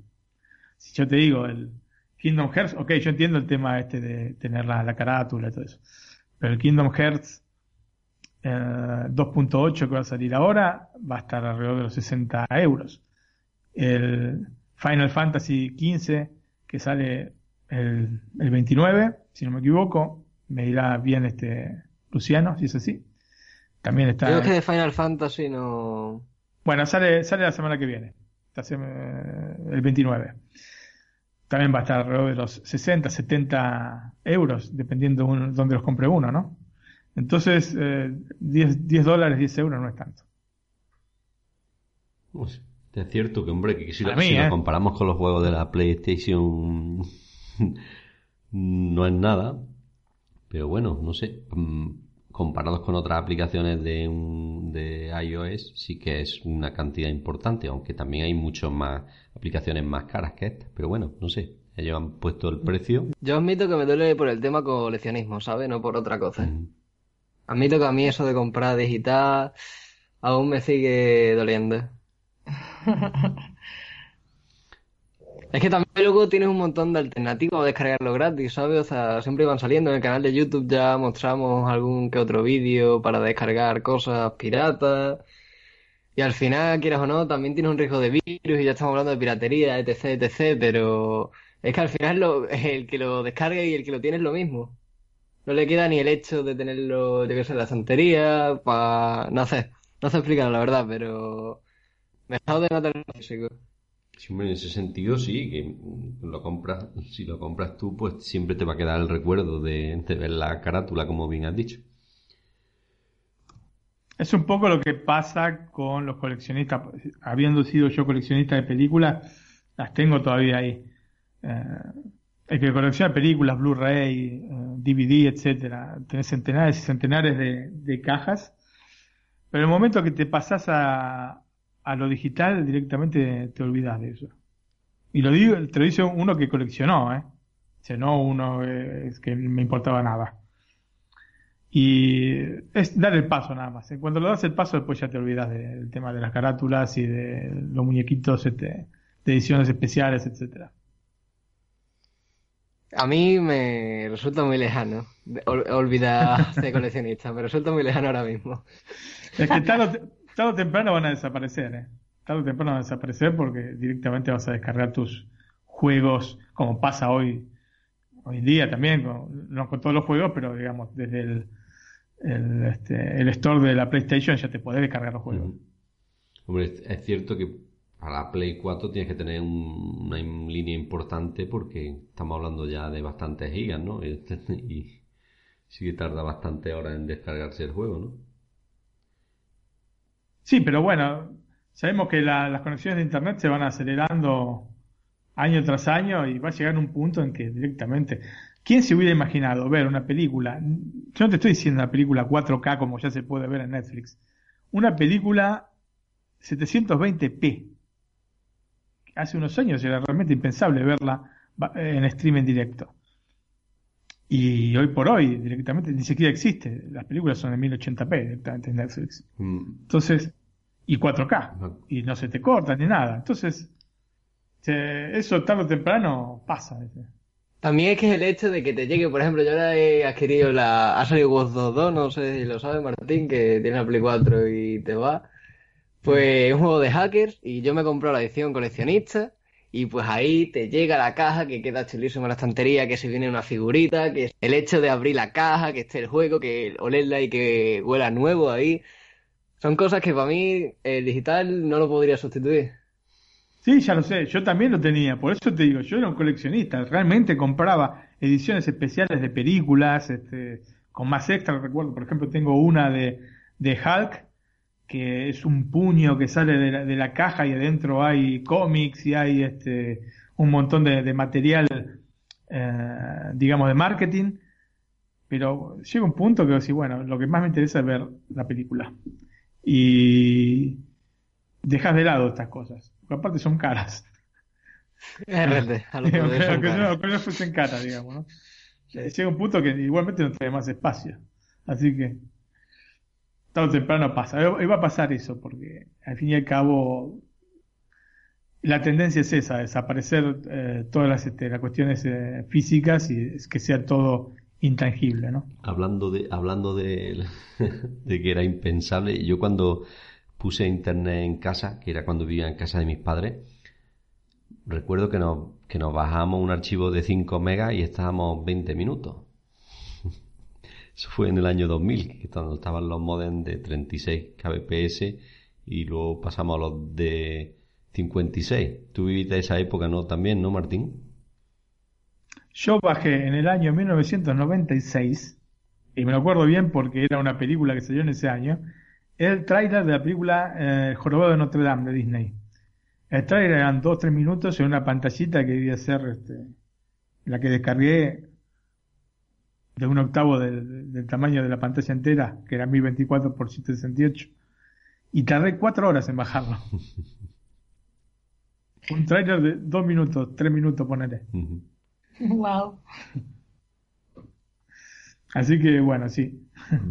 Si yo te digo, el Kingdom Hearts, ok, yo entiendo el tema este de tener la, la carátula y todo eso. Pero el Kingdom Hearts eh, 2.8 que va a salir ahora va a estar alrededor de los 60 euros. El Final Fantasy 15 que sale el, el 29, si no me equivoco, me dirá bien este Luciano, si es así. También está. Es que de Final Fantasy no. Bueno, sale, sale la semana que viene. El 29. También va a estar alrededor de los 60, 70 euros, dependiendo de dónde los compre uno, ¿no? Entonces, eh, 10, 10 dólares, 10 euros no es tanto. Pues, es cierto que, hombre, que si, lo, A mí, si lo ¿eh? comparamos con los juegos de la PlayStation no es nada. Pero bueno, no sé. mm, Comparados con otras aplicaciones de, un- de iOS, sí que es una cantidad importante, aunque también hay muchas más aplicaciones más caras que estas. Pero bueno, no sé. Ellos han puesto el precio. Yo admito que me duele por el tema coleccionismo, ¿sabes? No por otra cosa. Mm, Admito que a mí eso de comprar digital aún me sigue doliendo. Es que también luego tienes un montón de alternativas a descargarlo gratis, ¿sabes? O sea, siempre van saliendo. En el canal de YouTube ya mostramos algún que otro vídeo para descargar cosas piratas. Y al final, quieras o no, también tienes un riesgo de virus y ya estamos hablando de piratería, etc, etc. Pero es que al final lo- el que lo descarga y el que lo tiene es lo mismo. No le queda ni el hecho de tenerlo, yo qué sé, en la santería, para... No sé, no sé explicarlo, la verdad, pero... Me he dejado de notar el físico. Sí, hombre, en ese sentido sí, que lo compras, si lo compras tú, pues siempre te va a quedar el recuerdo de, de ver la carátula, como bien has dicho. Es un poco lo que pasa con los coleccionistas. Habiendo sido yo coleccionista de películas, las tengo todavía ahí. Eh, el que colecciona películas, Blu-ray, eh, DVD, etcétera, tenés centenares y centenares de, cajas. Pero el momento que te pasás a, a lo digital, directamente te olvidas de eso. Y lo digo, te lo dice uno que coleccionó, ¿eh? O sea, no uno eh, que me importaba nada. Y es dar el paso nada más. ¿eh? Cuando lo das el paso, después ya te olvidas de- del tema de las carátulas y de los muñequitos este, de ediciones especiales, etcétera. A mí me resulta muy lejano de- ol- olvidar ser coleccionista, me resulta muy lejano ahora mismo. Es que tarde o, te- tarde o temprano van a desaparecer, ¿eh? tarde o temprano van a desaparecer porque directamente vas a descargar tus juegos, como pasa hoy, hoy en día también, con- no con todos los juegos, pero digamos, desde el, el, este, el store de la PlayStation ya te podés descargar los juegos. Ujú. Hombre, es cierto que para la Play 4 tienes que tener un- una línea importante porque estamos hablando ya de bastantes gigas, ¿no? Y, sí que tarda bastante horas en descargarse el juego, ¿no? Sí, pero bueno, sabemos que la- las conexiones de Internet se van acelerando año tras año y va a llegar un punto en que directamente... ¿Quién se hubiera imaginado ver una película? Yo no te estoy diciendo una película 4K como ya se puede ver en Netflix. Una película 720p. Hace unos años era realmente impensable verla va- en streaming directo. Y hoy por hoy directamente ni siquiera existe. Las películas son en 1080p directamente en Netflix. Mm, Entonces, y 4K, Ajá. y no se te corta ni nada. Entonces, se- eso tarde o temprano pasa. También es que es el hecho de que te llegue, por ejemplo, yo ahora he adquirido la... Ha salido Ghost 2, no sé si lo sabe Martín, que tiene la Play 4 y te va. Pues es un juego de hackers y yo me he comprado la edición coleccionista y pues ahí te llega la caja que queda chulísimo en la estantería, que se viene una figurita, que el hecho de abrir la caja, que esté el juego, que olerla y que huela nuevo ahí. Son cosas que para mí el digital no lo podría sustituir. Sí, ya lo sé, yo también lo tenía, por eso te digo, yo era un coleccionista, realmente compraba ediciones especiales de películas, este, con más extra, recuerdo, por ejemplo, tengo una de, de Hulk, que es un puño que sale de la, de la caja y adentro hay cómics y hay este, un montón de, de material, eh, digamos, de marketing, pero llega un punto que decís, bueno, lo que más me interesa es ver la película. Y dejas de lado estas cosas, porque aparte son caras. RT, a lo son aunque no, fuesen caras, digamos, ¿no? Llega un punto que igualmente no trae más espacio. Así que, tarde temprano pasa. Y va a pasar eso, porque al fin y al cabo, la tendencia es esa, desaparecer eh, todas las, este, las cuestiones eh, físicas y es que sea todo intangible, ¿no? Hablando de, hablando de, de que era impensable, yo cuando puse internet en casa, que era cuando vivía en casa de mis padres, recuerdo que nos, que nos bajamos un archivo de 5 megas y estábamos 20 minutos. Eso fue en el año 2000, que cuando estaban los modems de 36 kbps y luego pasamos a los de 56. Tú viviste esa época, ¿no? También, ¿no, Martín? Yo bajé en el año 1996, y me lo acuerdo bien porque era una película que salió en ese año, el tráiler de la película eh, El Jorobado de Notre Dame de Disney. El tráiler eran 2-3 minutos en una pantallita que debía ser este, la que descargué de un octavo del, del tamaño de la pantalla entera, que era 1024 por 768, y tardé 4 horas en bajarlo. Un tráiler de 2 minutos, 3 minutos, ponele. Wow. Así que bueno, sí.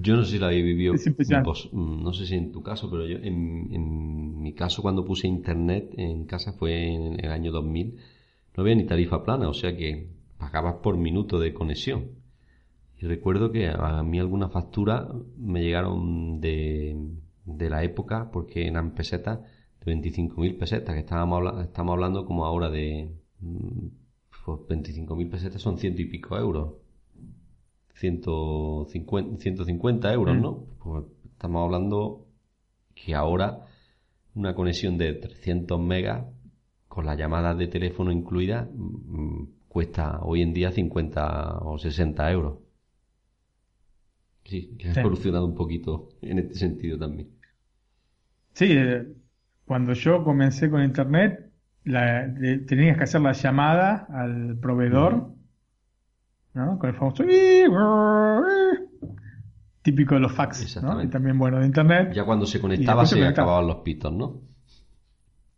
Yo no sé si lo habéis vivido, Es especial. vos- mm, no sé si en tu caso, pero yo, en, en mi caso, cuando puse internet en casa fue en el año 2000, no había ni tarifa plana, o sea que pagabas por minuto de conexión. Y recuerdo que a mí algunas facturas me llegaron de, de la época, porque eran pesetas, de 25.000 pesetas, que estábamos, habla- estamos hablando como ahora de mm, pues 25.000 pesetas son ciento y pico euros. 150, 150 euros, Mm. ¿no? Pues estamos hablando que ahora una conexión de 300 megas con las llamadas de teléfono incluidas mm, cuesta hoy en día 50 o 60 euros. Sí, que ha Sí. evolucionado un poquito en este sentido también. Sí, eh, cuando yo comencé con internet, la- de- tenías que hacer la llamada al proveedor, ¿no? Con el famoso típico de los fax. Y también bueno de internet. Ya cuando se conectaba se se conectaba. acababan los pitos, ¿no?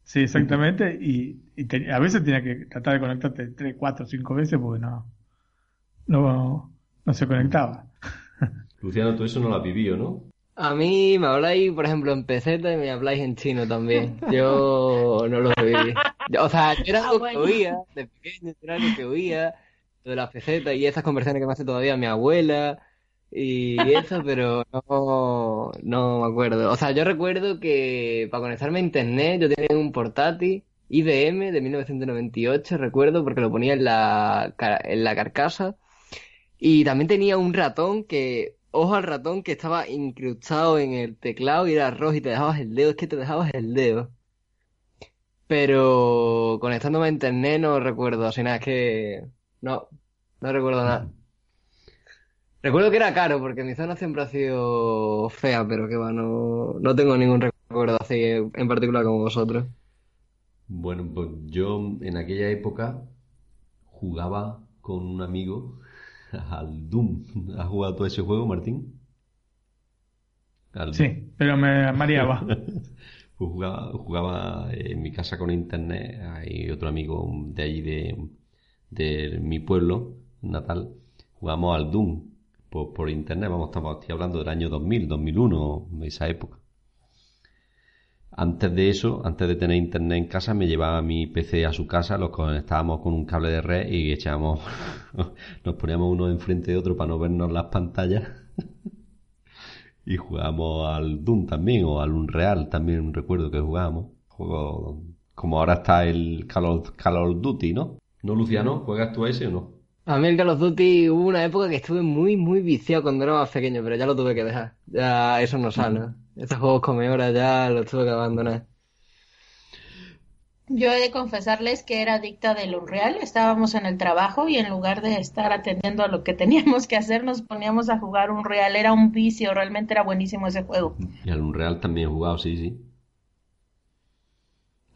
Sí, exactamente. Y, y te- a veces tenía que tratar de conectarte tres, cuatro, cinco veces porque no, no, no se conectaba. Luciano, tú eso no lo has vivido, ¿no? A mí me habláis, por ejemplo, en peseta y me habláis en chino también. Yo no lo viví. Yo- O sea, yo era Ah, algo bueno. que oía, de pequeño era algo que oía, lo de las pesetas y esas conversaciones que me hace todavía mi abuela. y eso, pero no, no me acuerdo. O sea, yo recuerdo que para conectarme a internet yo tenía un portátil IBM de 1998, recuerdo, porque lo ponía en la, en la carcasa. Y también tenía un ratón que, ojo al ratón, que estaba incrustado en el teclado y era rojo y te dejabas el dedo, es que te dejabas el dedo. Pero conectándome a internet no recuerdo, así nada, es que no, no recuerdo nada. Recuerdo que era caro, porque mi zona siempre ha sido fea, pero que va, no, no tengo ningún recuerdo así en particular como vosotros. Bueno, pues yo en aquella época jugaba con un amigo al Doom. ¿Has jugado todo ese juego, Martín? Sí, pero me mareaba. pues jugaba, jugaba en mi casa con internet. Hay otro amigo de allí de, de mi pueblo natal. Jugamos al Doom por, por internet. Vamos, estamos estoy hablando del año 2000, 2001, esa época. Antes de eso, antes de tener internet en casa, me llevaba mi PC a su casa, los conectábamos con un cable de red y echábamos, nos poníamos uno enfrente de otro para no vernos las pantallas. y jugábamos al Doom también, o al Unreal también recuerdo que jugábamos. Juego, como ahora está el Call of, Duty, ¿no? ¿No, Luciano? ¿Juegas tú a ese o no? A mí el Call of Duty hubo una época que estuve muy, muy viciado cuando era más pequeño, pero ya lo tuve que dejar. Ya eso no sale. Estos juegos come horas ya los tuve que abandonar. Yo he de confesarles que era adicta del Unreal. Estábamos en el trabajo y en lugar de estar atendiendo a lo que teníamos que hacer, nos poníamos a jugar Unreal. Era un vicio, realmente era buenísimo ese juego. Y al Unreal también he jugado, sí, sí.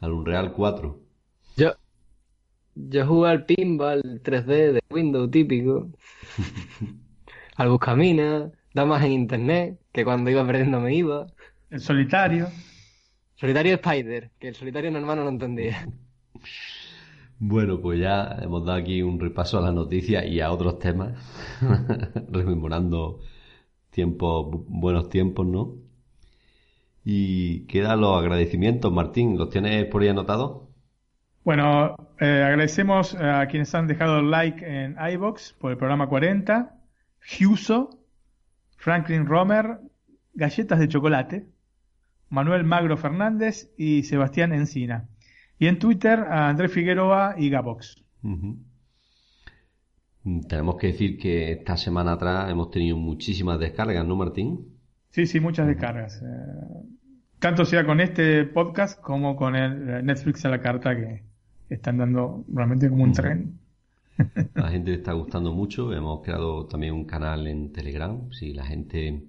Al Unreal 4. Yo, yo jugué al pinball 3D de Windows típico. al Buscamina, damas en internet, que cuando iba perdiendo me iba. El solitario. Solitario Spider, que el solitario normal no lo entendía. Bueno, pues ya hemos dado aquí un repaso a las noticias y a otros temas, rememorando tiempos, buenos tiempos, ¿no? Y quedan los agradecimientos, Martín, ¿los tienes por ahí anotados? Bueno, eh, agradecemos a quienes han dejado el like en iBox por el programa 40, Huso, Franklin Romer, Galletas de Chocolate, Manuel Magro Fernández y Sebastián Encina. Y en Twitter a Andrés Figueroa y Gabox. Tenemos que decir que esta semana atrás hemos tenido muchísimas descargas, ¿no, Martín? Sí, sí, muchas descargas. Eh, tanto sea con este podcast como con el eh, Netflix a la carta que están dando realmente como un tren. La gente está gustando mucho. Hemos creado también un canal en Telegram. Si la gente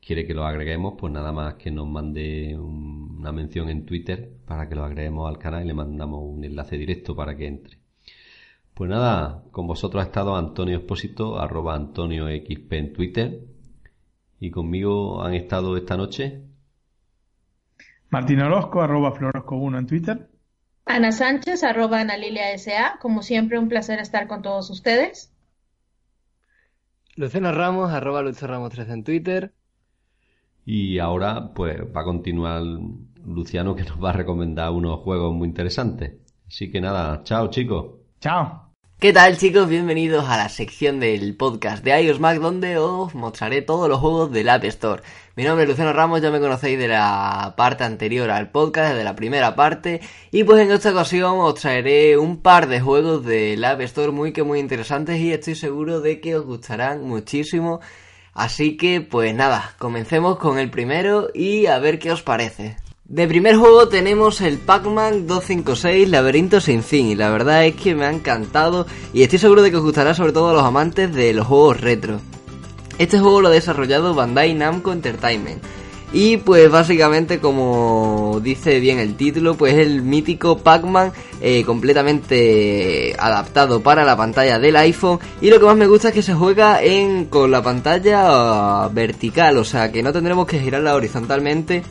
quiere que lo agreguemos, pues nada más que nos mande una mención en Twitter para que lo agreguemos al canal y le mandamos un enlace directo para que entre. Pues nada, con vosotros ha estado Antonio Expósito, arroba Antonio XP en Twitter. Y conmigo han estado esta noche. Martín Orozco, arroba Florosco1 en Twitter. Ana Sánchez, arroba Ana Lilia S.A. Como siempre, un placer estar con todos ustedes. Luciano Ramos, arroba Lucio Ramos 13 en Twitter. Y ahora, pues, va a continuar Luciano que nos va a recomendar unos juegos muy interesantes. Así que nada, chao chicos. Chao. ¿Qué tal chicos? Bienvenidos a la sección del podcast de iOS Mac donde os mostraré todos los juegos del App Store. Mi nombre es Luciano Ramos, ya me conocéis de la parte anterior al podcast, de la primera parte, y pues en esta ocasión os traeré un par de juegos del App Store muy que muy interesantes y estoy seguro de que os gustarán muchísimo. Así que pues nada, comencemos con el primero y a ver qué os parece. De primer juego tenemos el Pac-Man 256 Laberinto sin fin y la verdad es que me ha encantado y estoy seguro de que os gustará sobre todo a los amantes de los juegos retro. Este juego lo ha desarrollado Bandai Namco Entertainment y pues básicamente como dice bien el título pues el mítico Pac-Man eh, completamente adaptado para la pantalla del iPhone y lo que más me gusta es que se juega en con la pantalla vertical o sea que no tendremos que girarla horizontalmente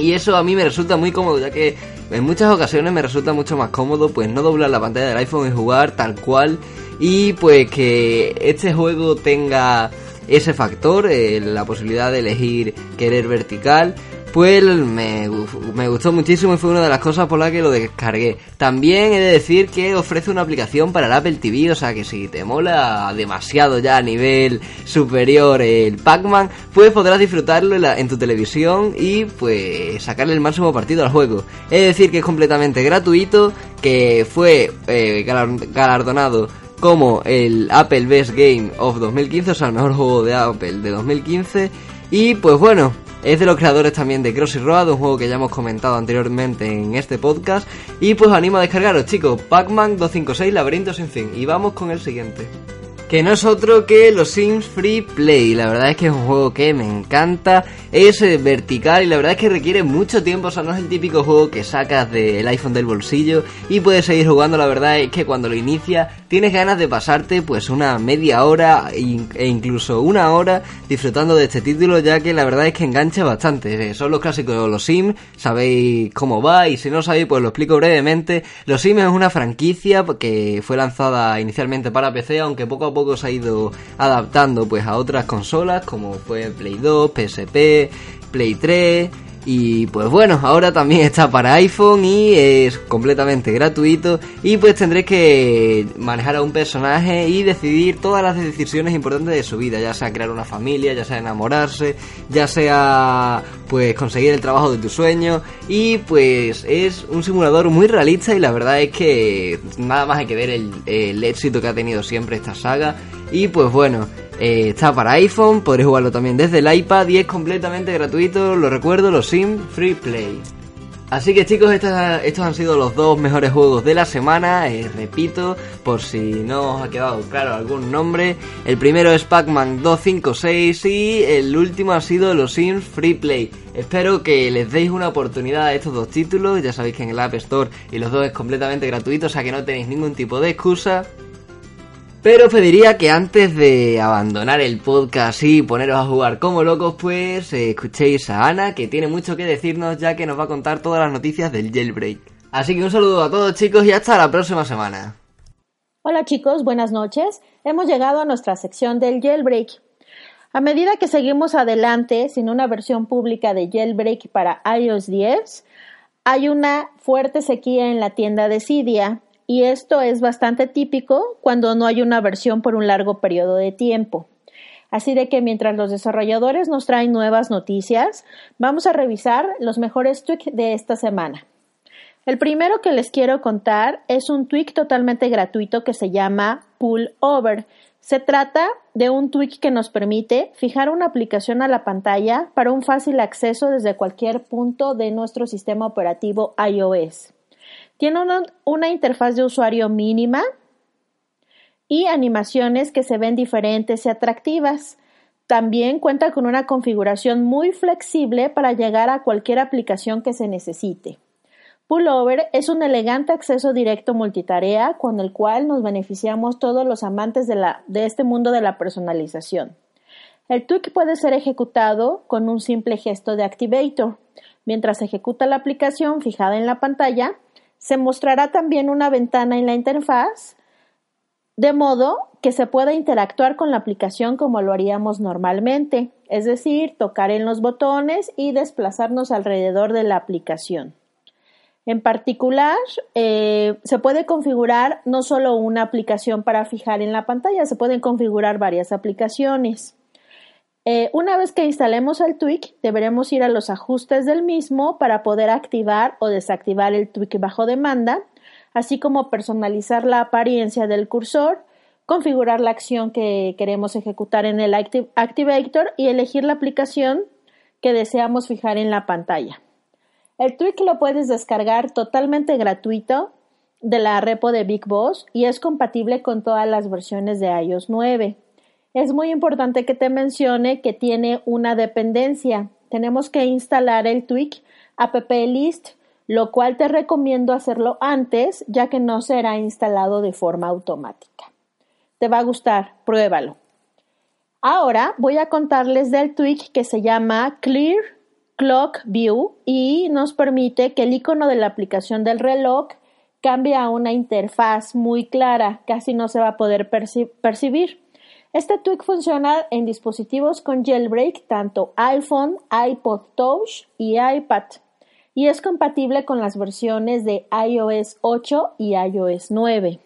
y eso a mí me resulta muy cómodo, ya que en muchas ocasiones me resulta mucho más cómodo pues no doblar la pantalla del iPhone y jugar tal cual. Y pues que este juego tenga ese factor, eh, la posibilidad de elegir querer vertical, pues me, me, gustó muchísimo y fue una de las cosas por las que lo descargué. También he de decir que ofrece una aplicación para el Apple TV, o sea que si te mola demasiado ya a nivel superior el Pac-Man, pues podrás disfrutarlo en, tu televisión y pues sacarle el máximo partido al juego. Es decir que es completamente gratuito, que fue eh, galardonado como el Apple Best Game of 2015, o sea, el mejor juego de Apple de 2015. Y pues bueno, es de los creadores también de Crossy Road, un juego que ya hemos comentado anteriormente en este podcast. Y pues os animo a descargaros, chicos. Pac-Man 256 Laberinto sin fin. Y vamos con el siguiente que no es otro que los Sims Free Play. La verdad es que es un juego que me encanta, es eh, vertical y la verdad es que requiere mucho tiempo, o sea, no es el típico juego que sacas del iPhone del bolsillo y puedes seguir jugando, la verdad es que cuando lo inicia tienes ganas de pasarte pues una media hora e incluso una hora disfrutando de este título ya que la verdad es que engancha bastante. Eh, son los clásicos de los Sims, sabéis cómo va y si no sabéis pues lo explico brevemente. Los Sims es una franquicia que fue lanzada inicialmente para PC, aunque poco a poco se ha ido adaptando pues a otras consolas como fue Play 2, PSP, Play 3 y pues bueno, ahora también está para iPhone y es completamente gratuito. Y pues tendréis que manejar a un personaje y decidir todas las decisiones importantes de su vida, ya sea crear una familia, ya sea enamorarse, ya sea pues conseguir el trabajo de tu sueño y pues es un simulador muy realista y la verdad es que nada más hay que ver el, el éxito que ha tenido siempre esta saga. Y pues bueno, eh, está para iPhone, podréis jugarlo también desde el iPad y es completamente gratuito, lo recuerdo, los Sim Free Play. Así que chicos, estos, estos, han sido los dos mejores juegos de la semana, eh, repito, por si no os ha quedado claro algún nombre. El primero es Pac-Man 256 y el último ha sido los Sims Free Play. Espero que les deis una oportunidad a estos dos títulos, ya sabéis que en el App Store y los dos es completamente gratuito, o sea que no tenéis ningún tipo de excusa. Pero pediría que antes de abandonar el podcast y poneros a jugar como locos, pues eh, escuchéis a Ana, que tiene mucho que decirnos ya que nos va a contar todas las noticias del jailbreak. Así que un saludo a todos chicos y hasta la próxima semana. Hola chicos, buenas noches. Hemos llegado a nuestra sección del jailbreak. A medida que seguimos adelante sin una versión pública de jailbreak para iOS 10, hay una fuerte sequía en la tienda de Cydia y esto es bastante típico cuando no hay una versión por un largo periodo de tiempo. Así de que mientras los desarrolladores nos traen nuevas noticias, vamos a revisar los mejores tweaks de esta semana. El primero que les quiero contar es un tweak totalmente gratuito que se llama Pull Over. Se trata de un tweak que nos permite fijar una aplicación a la pantalla para un fácil acceso desde cualquier punto de nuestro sistema operativo iOS. Tiene una, interfaz de usuario mínima y animaciones que se ven diferentes y atractivas. También cuenta con una configuración muy flexible para llegar a cualquier aplicación que se necesite. Pullover es un elegante acceso directo multitarea con el cual nos beneficiamos todos los amantes de, de este mundo de la personalización. El tweak puede ser ejecutado con un simple gesto de Activator. Mientras ejecuta la aplicación fijada en la pantalla, se mostrará también una ventana en la interfaz, de modo que se pueda interactuar con la aplicación como lo haríamos normalmente, es decir, tocar en los botones y desplazarnos alrededor de la aplicación. En particular, eh, se puede configurar no solo una aplicación para fijar en la pantalla, se pueden configurar varias aplicaciones. Eh, una vez que instalemos el tweak, deberemos ir a los ajustes del mismo para poder activar o desactivar el tweak bajo demanda, así como personalizar la apariencia del cursor, configurar la acción que queremos ejecutar en el Activator y elegir la aplicación que deseamos fijar en la pantalla. El tweak lo puedes descargar totalmente gratuito de la repo de Big Boss y es compatible con todas las versiones de iOS 9 es muy importante que te mencione que tiene una dependencia. Tenemos que instalar el tweak app list, lo cual te recomiendo hacerlo antes, ya que no será instalado de forma automática. Te va a gustar, pruébalo. Ahora voy a contarles del tweak que se llama Clear Clock View y nos permite que el icono de la aplicación del reloj cambie a una interfaz muy clara, casi no se va a poder percibir. Este tweak funciona en dispositivos con jailbreak tanto iPhone, iPod Touch y iPad y es compatible con las versiones de iOS 8 y iOS 9.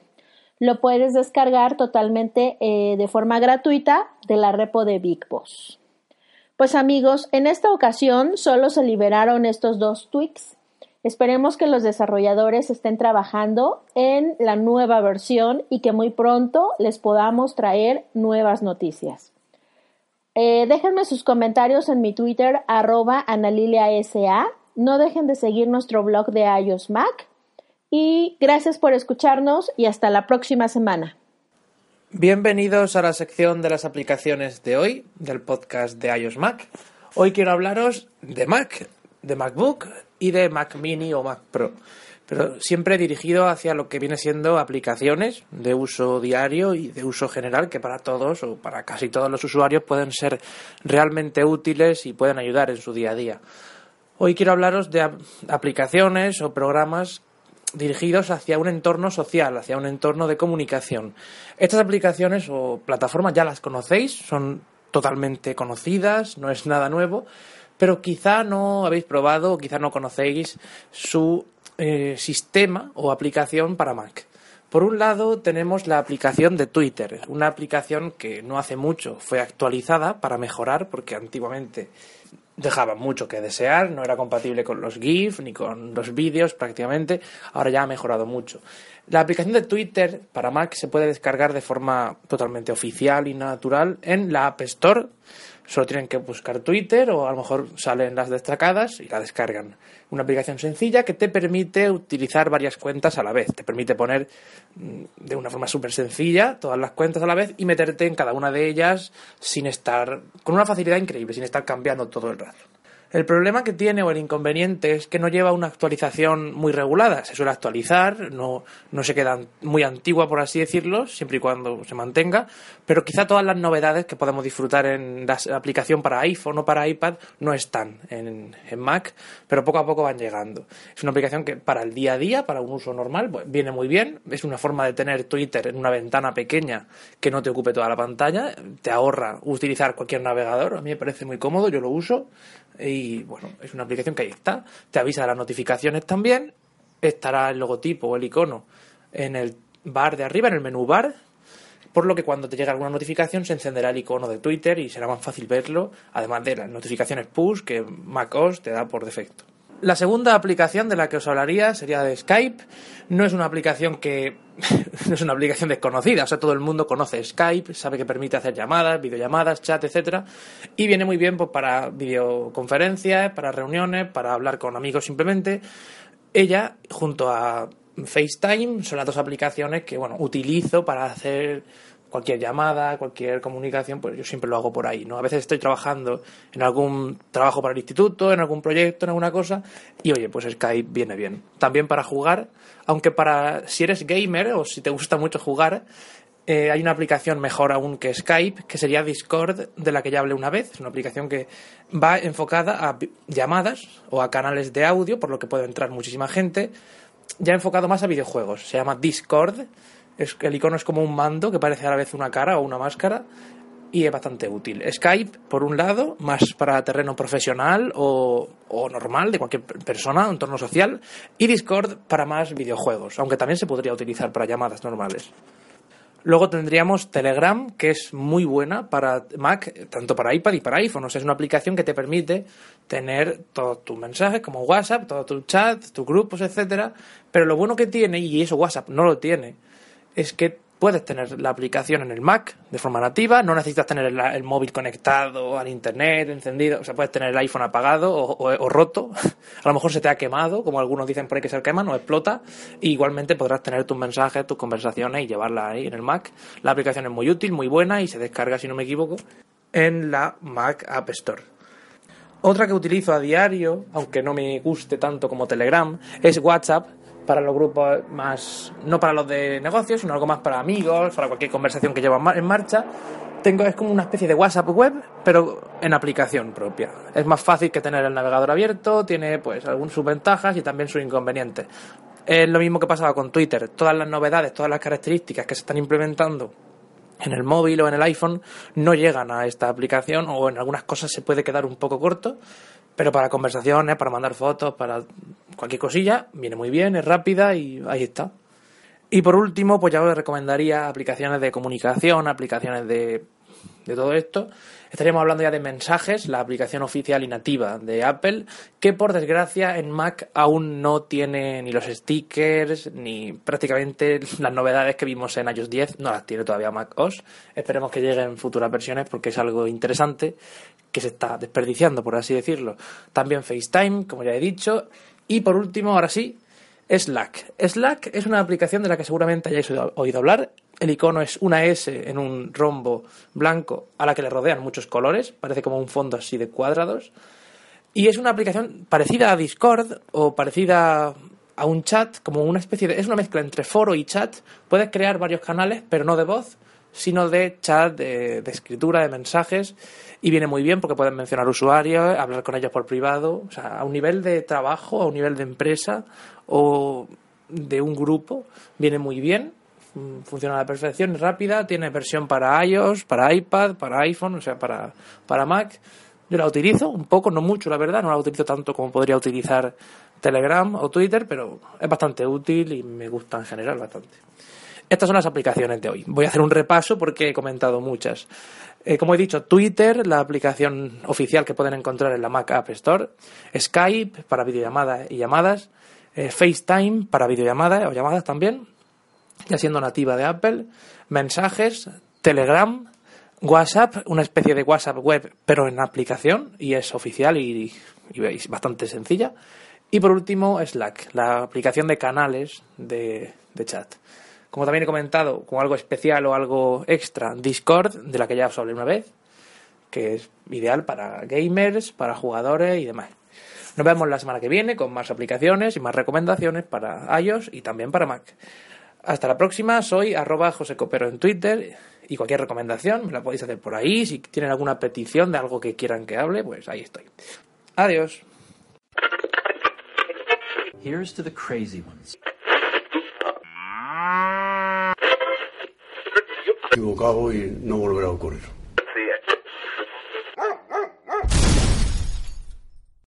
Lo puedes descargar totalmente eh, de forma gratuita de la repo de Big Boss. Pues amigos, en esta ocasión solo se liberaron estos dos tweaks. Esperemos que los desarrolladores estén trabajando en la nueva versión y que muy pronto les podamos traer nuevas noticias. Eh, déjenme sus comentarios en mi Twitter arroba analiliasa. No dejen de seguir nuestro blog de iOS Mac. Y gracias por escucharnos y hasta la próxima semana. Bienvenidos a la sección de las aplicaciones de hoy del podcast de iOS Mac. Hoy quiero hablaros de Mac, de MacBook y de Mac Mini o Mac Pro, pero siempre dirigido hacia lo que viene siendo aplicaciones de uso diario y de uso general que para todos o para casi todos los usuarios pueden ser realmente útiles y pueden ayudar en su día a día. Hoy quiero hablaros de aplicaciones o programas dirigidos hacia un entorno social, hacia un entorno de comunicación. Estas aplicaciones o plataformas ya las conocéis, son totalmente conocidas, no es nada nuevo, pero quizá no habéis probado o quizá no conocéis su eh, sistema o aplicación para Mac. Por un lado tenemos la aplicación de Twitter, una aplicación que no hace mucho fue actualizada para mejorar porque antiguamente dejaba mucho que desear, no era compatible con los GIF ni con los vídeos prácticamente, ahora ya ha mejorado mucho. La aplicación de Twitter para Mac se puede descargar de forma totalmente oficial y natural en la App Store Solo tienen que buscar Twitter o a lo mejor salen las destacadas y la descargan. Una aplicación sencilla que te permite utilizar varias cuentas a la vez. Te permite poner mm, de una forma súper sencilla todas las cuentas a la vez y meterte en cada una de ellas sin estar, con una facilidad increíble, sin estar cambiando todo el rato. El problema que tiene o el inconveniente es que no lleva una actualización muy regulada. Se suele actualizar, no, no se queda muy antigua, por así decirlo, siempre y cuando se mantenga, pero quizá todas las novedades que podemos disfrutar en la aplicación para iPhone o para iPad no están en, Mac, pero poco a poco van llegando. Es una aplicación que para el día a día, para un uso normal, pues, viene muy bien. Es una forma de tener Twitter en una ventana pequeña que no te ocupe toda la pantalla, te ahorra utilizar cualquier navegador. A mí me parece muy cómodo, yo lo uso y bueno, es una aplicación que ahí está. Te avisa de las notificaciones también. Estará el logotipo o el icono en el bar de arriba, en el menú bar. Por lo que cuando te llegue alguna notificación se encenderá el icono de Twitter y será más fácil verlo, además de las notificaciones push que macOS te da por defecto. La segunda aplicación de la que os hablaría sería de Skype. No es una aplicación que es una aplicación desconocida, o sea, todo el mundo conoce Skype, sabe que permite hacer llamadas, videollamadas, chat, etcétera, y viene muy bien pues, para videoconferencias, para reuniones, para hablar con amigos simplemente. Ella, junto a FaceTime, son las dos aplicaciones que bueno, utilizo para hacer cualquier llamada, cualquier comunicación, pues yo siempre lo hago por ahí, ¿no? A veces estoy trabajando en algún trabajo para el instituto, en algún proyecto, en alguna cosa, y oye, pues Skype viene bien. También para jugar, aunque para si eres gamer o si te gusta mucho jugar, eh, hay una aplicación mejor aún que Skype, que sería Discord, de la que ya hablé una vez. Es una aplicación que va enfocada a llamadas o a canales de audio, por lo que puede entrar muchísima gente. Ya enfocado más a videojuegos. Se llama Discord es, el icono es como un mando que parece a la vez una cara o una máscara y es bastante útil. Skype, por un lado, más para terreno profesional o, o, normal de cualquier persona, entorno social, y Discord para más videojuegos, aunque también se podría utilizar para llamadas normales. Luego tendríamos Telegram, que es muy buena para Mac, tanto para iPad y para iPhone. O sea, es una aplicación que te permite tener todos tus mensajes, como WhatsApp, todos tus chats, tus grupos, etcétera. Pero lo bueno que tiene, y eso WhatsApp no lo tiene, es que puedes tener la aplicación en el Mac de forma nativa, no necesitas tener el, móvil conectado al internet, encendido, o sea, puedes tener el iPhone apagado o, roto, a lo mejor se te ha quemado, como algunos dicen por ahí que se queman o explota, igualmente podrás tener tus mensajes, tus conversaciones y llevarla ahí en el Mac. La aplicación es muy útil, muy buena y se descarga, si no me equivoco, en la Mac App Store. Otra que utilizo a diario, aunque no me guste tanto como Telegram, es WhatsApp, para los grupos más, no para los de negocios, sino algo más para amigos, para cualquier conversación que llevan en marcha. Tengo, es como una especie de WhatsApp web, pero en aplicación propia. Es más fácil que tener el navegador abierto, tiene pues algunas sus ventajas y también sus inconvenientes. Es lo mismo que pasaba con Twitter. Todas las novedades, todas las características que se están implementando en el móvil o en el iPhone no llegan a esta aplicación o en algunas cosas se puede quedar un poco corto, pero para conversaciones, para mandar fotos, para cualquier cosilla, viene muy bien, es rápida y ahí está. Y por último, pues ya os recomendaría aplicaciones de comunicación, aplicaciones de, de todo esto. Estaríamos hablando ya de mensajes, la aplicación oficial y nativa de Apple, que por desgracia en Mac aún no tiene ni los stickers, ni prácticamente las novedades que vimos en iOS 10, no las tiene todavía Mac OS. Esperemos que lleguen en futuras versiones porque es algo interesante que se está desperdiciando, por así decirlo. También FaceTime, como ya he dicho. Y por último, ahora sí, Slack. Slack es una aplicación de la que seguramente hayáis oído hablar. El icono es una S en un rombo blanco a la que le rodean muchos colores, parece como un fondo así de cuadrados. Y es una aplicación parecida a Discord o parecida a un chat, como una especie de... Es una mezcla entre foro y chat. Puedes crear varios canales, pero no de voz, sino de chat, de, escritura, de mensajes. Y viene muy bien porque puedes mencionar usuarios, hablar con ellos por privado, o sea, a un nivel de trabajo, a un nivel de empresa o de un grupo, viene muy bien funciona a la perfección, es rápida, tiene versión para iOS, para iPad, para iPhone, o sea, para, para Mac. Yo la utilizo un poco, no mucho, la verdad, no la utilizo tanto como podría utilizar Telegram o Twitter, pero es bastante útil y me gusta en general bastante. Estas son las aplicaciones de hoy. Voy a hacer un repaso porque he comentado muchas. Eh, como he dicho, Twitter, la aplicación oficial que pueden encontrar en la Mac App Store, Skype para videollamadas y llamadas, eh, FaceTime para videollamadas o llamadas también, ya siendo nativa de Apple, mensajes, Telegram, WhatsApp, una especie de WhatsApp web, pero en aplicación, y es oficial y, y, bastante sencilla. Y por último, Slack, la aplicación de canales de, chat. Como también he comentado, con algo especial o algo extra, Discord, de la que ya os hablé una vez, que es ideal para gamers, para jugadores y demás. Nos vemos la semana que viene con más aplicaciones y más recomendaciones para iOS y también para Mac. Hasta la próxima, soy arroba José Copero en Twitter y cualquier recomendación me la podéis hacer por ahí. Si tienen alguna petición de algo que quieran que hable, pues ahí estoy. Adiós. Here's to the crazy ones. Equivocado y no volverá a ocurrir.